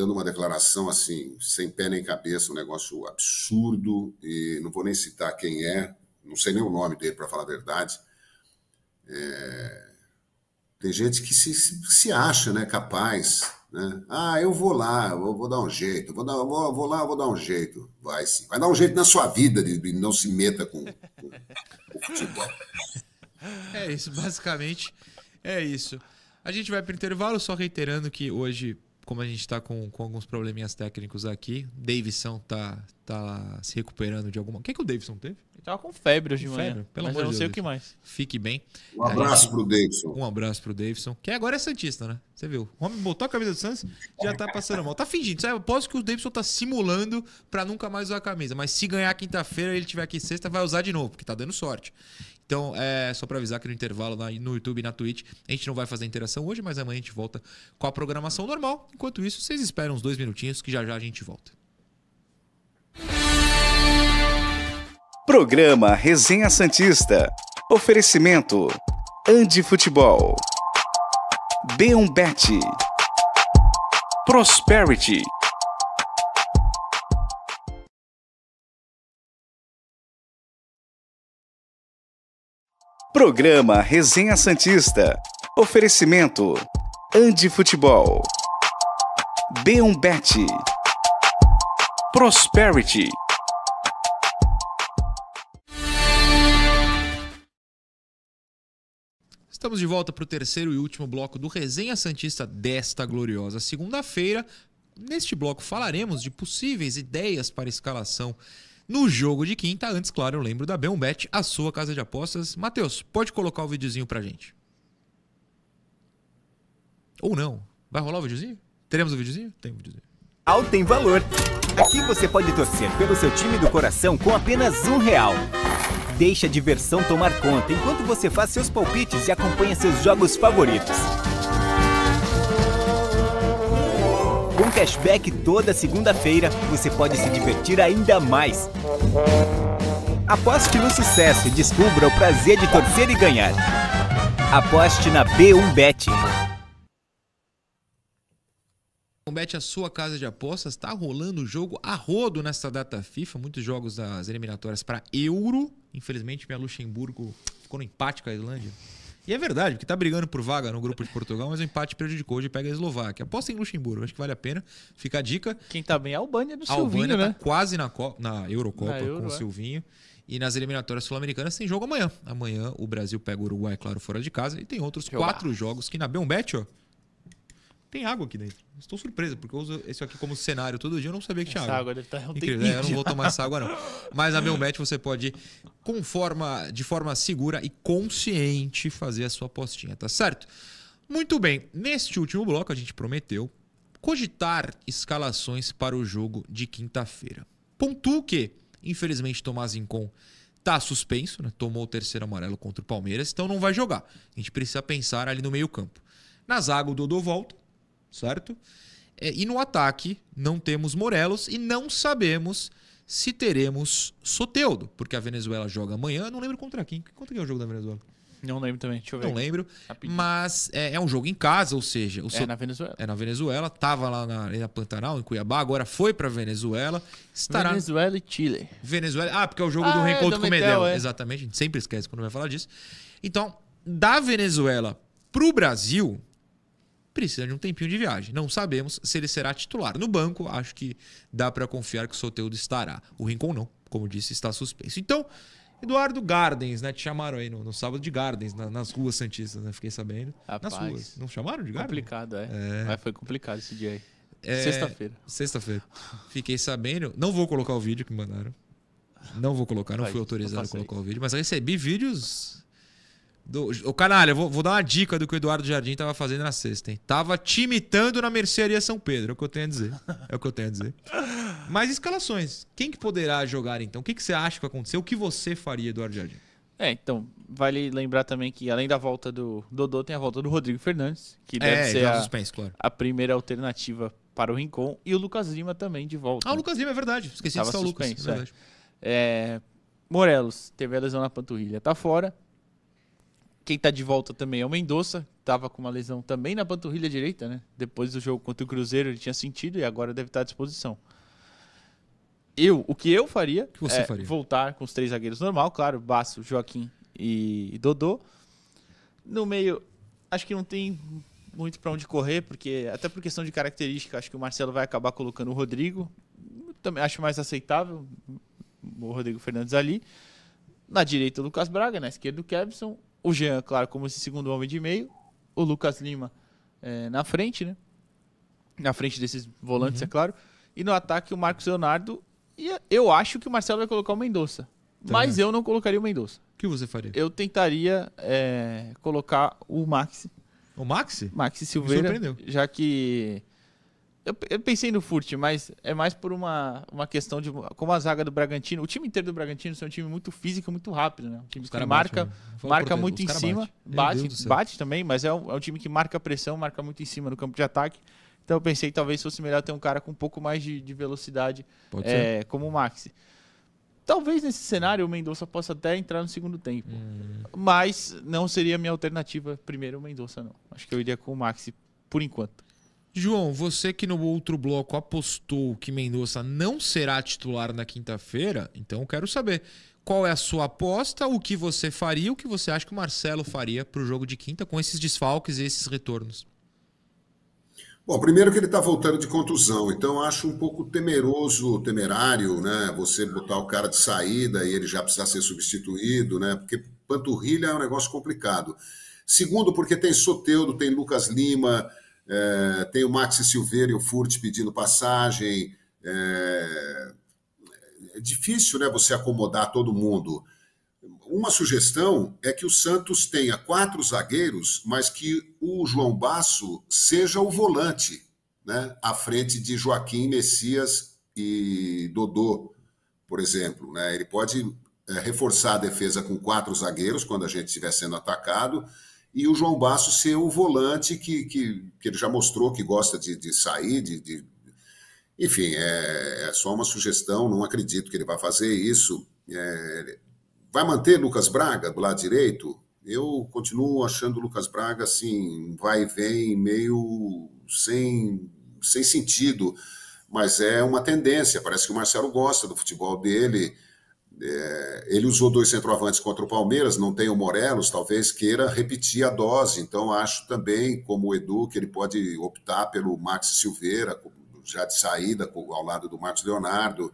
Speaker 4: dando uma declaração assim, sem pé nem cabeça, um negócio absurdo, e não vou nem citar quem é, não sei nem o nome dele, para falar a verdade. É, tem gente que se, se acha né, capaz. Né? Ah, eu vou lá, vou dar um jeito, vou, dar, vou, vou lá, vou dar um jeito. Vai sim. Vai dar um jeito na sua vida de, de não se meta com, com, com o futebol.
Speaker 2: É isso, basicamente é isso. A gente vai para o intervalo, só reiterando que hoje, como a gente está com, com alguns probleminhas técnicos aqui, Davidson tá, tá se recuperando de alguma. O que, que o Davidson teve?
Speaker 3: Ele tava com febre hoje de manhã. Febre?
Speaker 2: Pelo amor de Deus. não sei o que mais. Fique bem.
Speaker 4: Um abraço gente... pro Davidson.
Speaker 2: Um abraço pro Davidson. Que agora é Santista, né? Você viu? O homem botou a camisa do Santos já tá passando mal. Tá fingindo. Sabe? Eu posso que o Davidson tá simulando pra nunca mais usar a camisa. Mas se ganhar quinta-feira ele tiver aqui sexta, vai usar de novo, porque tá dando sorte. Então, é só para avisar que no intervalo no YouTube e na Twitch a gente não vai fazer interação hoje, mas amanhã a gente volta com a programação normal. Enquanto isso, vocês esperam uns dois minutinhos que já já a gente volta.
Speaker 1: Programa Resenha Santista. Oferecimento: Andi Futebol. B1Bet. Prosperity. Programa Resenha Santista. Oferecimento: Andi Futebol. B1Bet. Prosperity.
Speaker 2: Estamos de volta para o terceiro e último bloco do Resenha Santista desta gloriosa segunda-feira. Neste bloco falaremos de possíveis ideias para escalação no jogo de quinta. Antes, claro, eu lembro da Belmbet, a sua casa de apostas. Matheus, pode colocar o videozinho pra gente. Ou não. Vai rolar o videozinho? Teremos o videozinho? Tem o videozinho.
Speaker 6: Al tem valor. Aqui você pode torcer pelo seu time do coração com apenas um real. Deixe a diversão tomar conta enquanto você faz seus palpites e acompanha seus jogos favoritos. Com cashback toda segunda-feira, você pode se divertir ainda mais. Aposte no sucesso e descubra o prazer de torcer e ganhar. Aposte na B1Bet.
Speaker 2: Bet a sua casa de apostas, está rolando o jogo a rodo nesta data FIFA, muitos jogos das eliminatórias para Euro. Infelizmente, minha Luxemburgo ficou no empate com a Islândia. E é verdade, porque tá brigando por vaga no grupo de Portugal, mas o empate prejudicou hoje pega a Eslováquia. Aposta em Luxemburgo, acho que vale a pena. Fica a dica.
Speaker 3: Quem tá bem é a Albânia do a Silvinho,
Speaker 2: Albânia
Speaker 3: tá né?
Speaker 2: Tá quase na, na Eurocopa na Euro, com o é. Silvinho. E nas eliminatórias sul-americanas tem jogo amanhã. Amanhã o Brasil pega o Uruguai, claro, fora de casa. E tem outros Jogar. quatro jogos que na Beombet, ó, tem água aqui dentro. Estou surpresa, porque eu uso esse aqui como cenário todo dia, eu não sabia que tinha essa água.
Speaker 3: água deve estar
Speaker 2: Incrível, é, eu não vou tomar essa água, não. Mas na Belmet você pode, com forma, de forma segura e consciente, fazer a sua apostinha, tá certo? Muito bem, neste último bloco a gente prometeu cogitar escalações para o jogo de quinta-feira. Pontuo que, infelizmente, Tomás Incon tá suspenso, né? tomou o terceiro amarelo contra o Palmeiras, então não vai jogar. A gente precisa pensar ali no meio campo. Na zaga, o Dodô volta, certo? É, e no ataque não temos Morelos e não sabemos se teremos Soteudo, porque a Venezuela joga amanhã. Não lembro contra quem. Contra quem é o jogo da Venezuela?
Speaker 3: Não lembro também, deixa eu ver.
Speaker 2: Não lembro.
Speaker 3: Rapidinho.
Speaker 2: Mas é, é um jogo em casa, ou seja, o
Speaker 3: É
Speaker 2: seu-
Speaker 3: na Venezuela.
Speaker 2: é na Venezuela, tava lá na Arena Pantanal, em Cuiabá, agora foi pra Venezuela, estará
Speaker 3: Venezuela e Chile.
Speaker 2: Venezuela. Ah, porque é o jogo
Speaker 3: Ah,
Speaker 2: do
Speaker 3: é,
Speaker 2: reencontro
Speaker 3: do
Speaker 2: com o
Speaker 3: Medel. é.
Speaker 2: Exatamente, a gente sempre esquece quando vai falar disso. Então, da Venezuela pro Brasil, precisa de um tempinho de viagem. Não sabemos se ele será titular. No banco, acho que dá pra confiar que o Soteudo estará. O Rincon não, como disse, está suspenso. Então, Eduardo Gardens, né? Te chamaram aí no, no sábado de Gardens, na- nas ruas Santistas, né? Fiquei sabendo.
Speaker 3: Rapaz,
Speaker 2: nas ruas. Não chamaram de Gardens?
Speaker 3: Complicado, é. Mas foi complicado esse dia aí.
Speaker 2: É,
Speaker 3: Sexta-feira.
Speaker 2: Sexta-feira. Fiquei sabendo. Não vou colocar o vídeo que mandaram. Não vou colocar, não
Speaker 3: Vai,
Speaker 2: fui
Speaker 3: não
Speaker 2: autorizado a colocar o vídeo, mas recebi vídeos. Do... Ô, canalha, vou, vou dar uma dica do que o Eduardo Jardim tava fazendo na sexta, hein? Tava te imitando na mercearia São Pedro, é o que eu tenho a dizer. É o que eu tenho a dizer. Mas escalações. Quem que poderá jogar então? O que, que você acha que vai acontecer? O que você faria, Eduardo Jardim?
Speaker 3: É, então, vale lembrar também que além da volta do Dodô, tem a volta do Rodrigo Fernandes, que deve
Speaker 2: é,
Speaker 3: ser a,
Speaker 2: suspense, claro.
Speaker 3: a primeira alternativa para o Rincon, e o Lucas Lima também de volta.
Speaker 2: Ah, o Lucas Lima, é verdade. Esqueci
Speaker 3: Tava
Speaker 2: de citar o Lucas. é
Speaker 3: é. É, Morelos teve a lesão na panturrilha, tá fora. Quem tá de volta também é o Mendonça, tava com uma lesão também na panturrilha direita, né? Depois do jogo contra o Cruzeiro ele tinha sentido e agora deve estar à disposição. Eu, o que eu faria
Speaker 2: que você
Speaker 3: é
Speaker 2: faria?
Speaker 3: voltar com os três zagueiros normal, claro, Baço, Joaquim e Dodô. No meio, acho que não tem muito para onde correr, porque até por questão de característica, acho que o Marcelo vai acabar colocando o Rodrigo. Também acho mais aceitável o Rodrigo Fernandes ali. Na direita, o Lucas Braga, na esquerda, o Kevson. O Jean, claro, como esse segundo homem de meio. O Lucas Lima eh, na frente, né? Na frente desses volantes, é claro. E no ataque, o Marcos Leonardo. E eu acho que o Marcelo vai colocar o Mendonça. Mas eu não colocaria o Mendonça.
Speaker 2: O que você faria?
Speaker 3: Eu tentaria eh, colocar o Maxi.
Speaker 2: O Maxi?
Speaker 3: Maxi Silveira.
Speaker 2: surpreendeu.
Speaker 3: Já que. Eu, eu pensei no Furt, mas é mais por uma, uma questão de. Como a zaga do Bragantino. O time inteiro do Bragantino é um time muito físico, muito rápido, né? Um time
Speaker 2: Os
Speaker 3: que marca,
Speaker 2: bate, né?
Speaker 3: Marca
Speaker 2: Deus,
Speaker 3: muito
Speaker 2: os
Speaker 3: em cima.
Speaker 2: bate.
Speaker 3: Bate, bate também, mas é um, é um time que marca pressão, marca muito em cima no campo de ataque. Então eu pensei que talvez fosse melhor ter um cara com um pouco mais de, de velocidade, é, como o Maxi. Talvez nesse cenário o Mendonça possa até entrar no segundo tempo.
Speaker 2: Hum.
Speaker 3: Mas não seria a minha alternativa primeiro o Mendonça, não. Acho que eu iria com o Maxi por enquanto.
Speaker 2: João, você que no outro bloco apostou que Mendonça não será titular na quinta-feira, então quero saber qual é a sua aposta, o que você faria, o que você acha que o Marcelo faria para o jogo de quinta com esses desfalques e esses retornos.
Speaker 4: Bom, primeiro que ele está voltando de contusão, então acho um pouco temeroso, temerário, né? Você botar o cara de saída e ele já precisar ser substituído, né? Porque panturrilha é um negócio complicado. Segundo, porque tem Soteudo, tem Lucas Lima, é, tem o Maxi Silveira e o Furt pedindo passagem. É, é difícil, né? Você acomodar todo mundo. Uma sugestão é que o Santos tenha quatro zagueiros, mas que o João Basso seja o volante, né? À frente de Joaquim Messias e Dodô, por exemplo. Né? Ele pode é, reforçar a defesa com quatro zagueiros quando a gente estiver sendo atacado, e o João Basso ser o volante que, que, que ele já mostrou que gosta de, de sair, de, de... enfim, é, é, só uma sugestão, não acredito que ele vai fazer isso. É, Vai manter Lucas Braga do lado direito? Eu continuo achando o Lucas Braga assim, vai e vem, meio sem, sem sentido, mas é uma tendência. Parece que o Marcelo gosta do futebol dele. É, ele usou dois centroavantes contra o Palmeiras, não tem o Morelos, talvez queira repetir a dose. Então, acho também, como o Edu, que ele pode optar pelo Max Silveira, já de saída, ao lado do Marcos Leonardo.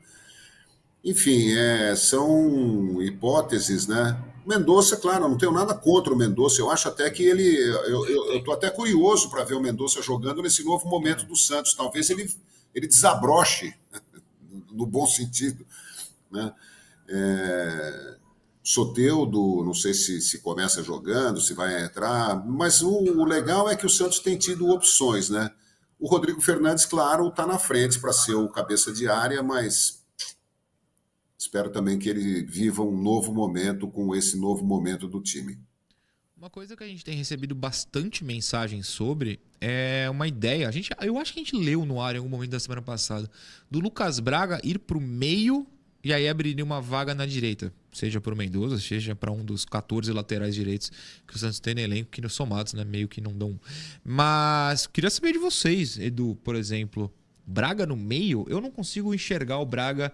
Speaker 4: Enfim, é, são hipóteses, né? Mendonça, claro, não tenho nada contra o Mendonça. Eu acho até que ele. Eu estou até curioso para ver o Mendonça jogando nesse novo momento do Santos. Talvez ele, ele desabroche, no bom sentido. Né? É, Soteudo, não sei se, se começa jogando, se vai entrar, mas o, o legal é que o Santos tem tido opções, né? O Rodrigo Fernandes, claro, está na frente para ser o cabeça de área, mas espero também que ele viva um novo momento com esse novo momento do time.
Speaker 2: Uma coisa que a gente tem recebido bastante mensagens sobre é uma ideia. A gente, eu acho que a gente leu no ar em algum momento da semana passada do Lucas Braga ir para o meio E aí abriria uma vaga na direita, seja para o Mendoza, seja para um dos 14 laterais direitos que o Santos tem no elenco, que nos somados, né, meio que não dão. Mas queria saber de vocês, Edu, por exemplo, Braga no meio, eu não consigo enxergar o Braga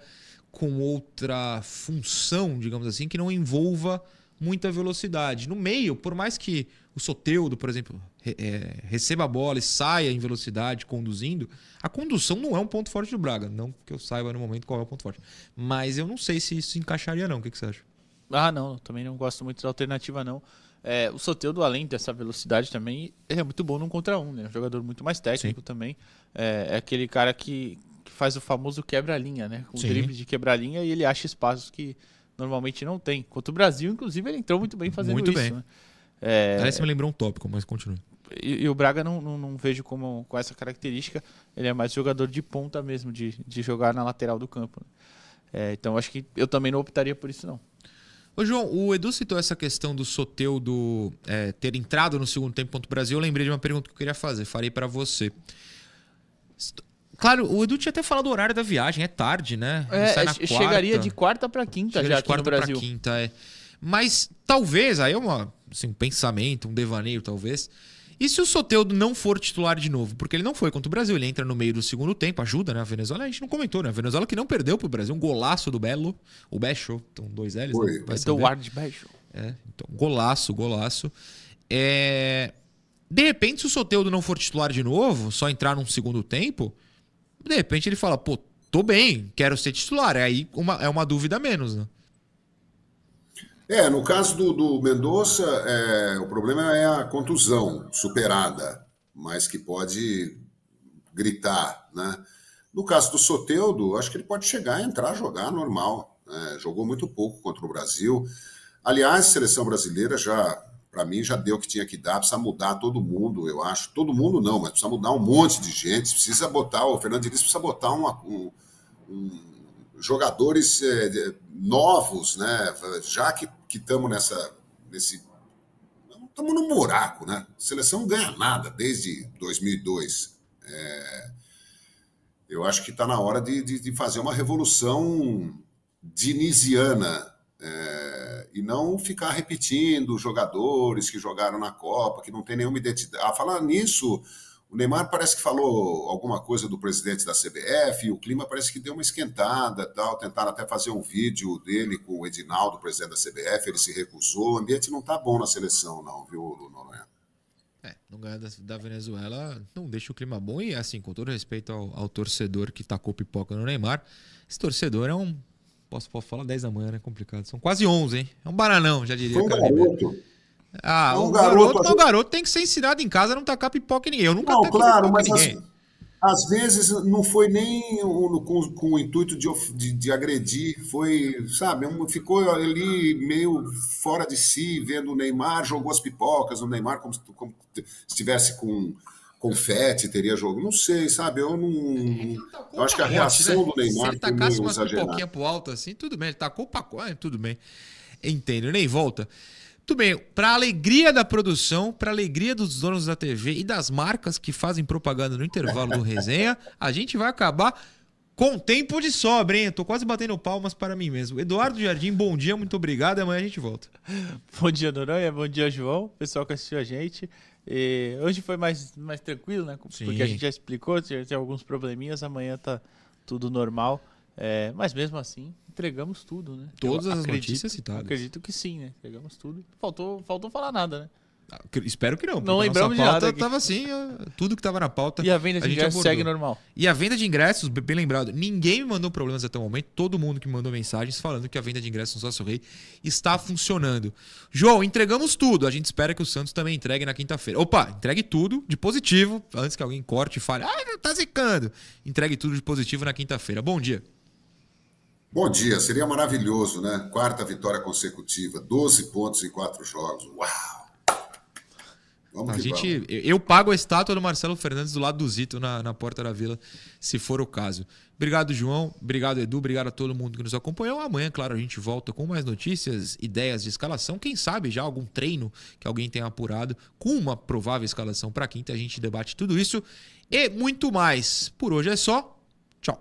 Speaker 2: com outra função, digamos assim, que não envolva muita velocidade. No meio, por mais que o Soteudo, por exemplo, é, receba a bola e saia em velocidade conduzindo, a condução não é um ponto forte do Braga. Não que eu saiba no momento qual é o ponto forte. Mas eu não sei se isso encaixaria, não. O que, que você acha?
Speaker 3: Ah, não. Também não gosto muito da alternativa, não. É, o Soteudo, além dessa velocidade também, é muito bom num contra um, né? Um jogador muito mais técnico Sim. também. É, é, aquele cara que, que, faz o famoso quebra-linha, né? O drible de quebra-linha e ele acha espaços que normalmente não tem. Quanto o Brasil, inclusive, ele entrou muito bem fazendo muito isso. Bem. Né?
Speaker 2: É... Aliás, você me lembrou um tópico, mas continue.
Speaker 3: E, e, o Braga não, não, não, vejo como com essa característica. Ele é mais jogador de ponta mesmo, de, de jogar na lateral do campo. Né? É, então acho que eu também não optaria por isso, não.
Speaker 2: Ô, João, o Edu citou essa questão do Soteudo é, ter entrado no segundo tempo contra o Brasil. Eu lembrei de uma pergunta que eu queria fazer. Farei para você. Claro, o Edu tinha até falado do horário da viagem, é tarde, né?
Speaker 3: É, chegaria de quarta para quinta chegaria já de quarta para
Speaker 2: quinta, é. Mas talvez, aí é uma, assim, um pensamento, um devaneio talvez. E se o Soteudo não for titular de novo? Porque ele não foi contra o Brasil, ele entra no meio do segundo tempo, ajuda, né? A Venezuela, a gente não comentou, né? A Venezuela que não perdeu pro Brasil, um golaço do Belo, o Becho, então dois L's,
Speaker 3: Foi. né? Eduardo Becho.
Speaker 2: É, então, golaço, golaço. É... De repente, se o Soteudo não for titular de novo, só entrar num segundo tempo, de repente ele fala, pô, tô bem, quero ser titular. É aí uma, é uma dúvida menos, né?
Speaker 4: É, no caso do, do Mendonça, é, o problema é a contusão superada, mas que pode gritar, né? No caso do Soteudo, acho que ele pode chegar, entrar, jogar normal. Né? Jogou muito pouco contra o Brasil. Aliás, a seleção brasileira já, para mim, já deu o que tinha que dar. Precisa mudar todo mundo, eu acho. Todo mundo não, mas precisa mudar um monte de gente. Precisa botar, o Fernando Diniz precisa botar uma, um, um jogadores é, novos, né? Já que estamos nessa nesse estamos no buraco, né? A seleção não ganha nada desde 2002. É, eu acho que está na hora de, de, de, fazer uma revolução dinisiana é, e não ficar repetindo jogadores que jogaram na Copa, que não tem nenhuma identidade. Ah, falar nisso, o Neymar parece que falou alguma coisa do presidente da CBF, o clima parece que deu uma esquentada, tal. Tentaram até fazer um vídeo dele com o Edinaldo, presidente da CBF, ele se recusou. O ambiente não está bom na seleção, não, viu, Noronha?
Speaker 2: É, não ganhar da, da, Venezuela não deixa o clima bom. E assim, com todo respeito ao, ao torcedor que tacou pipoca no Neymar, esse torcedor é um. Posso, posso falar 10 da manhã, é complicado. São quase 11, hein? É um bananão, já diria.
Speaker 4: Foi um garoto.
Speaker 2: Ah, é um o garoto, garoto, o garoto tem que ser ensinado em casa a não tacar pipoca em ninguém. Eu nunca
Speaker 4: Não, claro, mas as, às, vezes não foi nem com, com o intuito de, de, de, agredir, foi, sabe, ficou ali meio fora de si, vendo o Neymar, jogou as pipocas, o Neymar como, como se estivesse com confete, teria jogo. Não sei, sabe? Eu não. Eu acho que a reação né? do Neymar. Se
Speaker 2: ele tacasse umas pipoquinhas pro alto assim, tudo bem. Ele tacou o pacote, tudo bem. Entendo, nem volta. Tudo bem, para alegria da produção, para alegria dos donos da TV e das marcas que fazem propaganda no intervalo do resenha, a gente vai acabar com tempo de sobra, hein? Eu tô quase batendo palmas para mim mesmo. Eduardo Jardim, bom dia, muito obrigado. Amanhã a gente volta.
Speaker 3: Bom dia, Noronha. Bom dia, João. Pessoal que assistiu a gente. E hoje foi mais, mais tranquilo, né? Porque Sim. a gente já explicou, tem, tem alguns probleminhas. Amanhã tá tudo normal. É, mas mesmo assim, entregamos tudo, né?
Speaker 2: Todas Eu as acredito, notícias citadas.
Speaker 3: Acredito que sim, né? Entregamos tudo. Faltou, faltou falar nada, né?
Speaker 2: Ah, espero que não.
Speaker 3: Não lembramos de nada.
Speaker 2: Tava assim, tudo que estava na pauta.
Speaker 3: E a venda de a ingressos segue normal.
Speaker 2: E a venda de ingressos, bem lembrado, ninguém me mandou problemas até o momento. Todo mundo que me mandou mensagens falando que a venda de ingressos no Sócio Rei está funcionando. João, entregamos tudo. A gente espera que o Santos também entregue na quinta-feira. Opa, entregue tudo de positivo, antes que alguém corte e fale, ah, tá zicando. Entregue tudo de positivo na quinta-feira. Bom dia.
Speaker 4: Bom dia, seria maravilhoso, né? Quarta vitória consecutiva, 12 pontos em quatro jogos. Uau!
Speaker 2: Vamos a gente, vamos. Eu pago a estátua do Marcelo Fernandes do lado do Zito na, na porta da vila, se for o caso. Obrigado, João. Obrigado, Edu. Obrigado a todo mundo que nos acompanhou. Amanhã, claro, a gente volta com mais notícias, ideias de escalação. Quem sabe já algum treino que alguém tenha apurado com uma provável escalação para quinta. A gente debate tudo isso e muito mais. Por hoje é só. Tchau.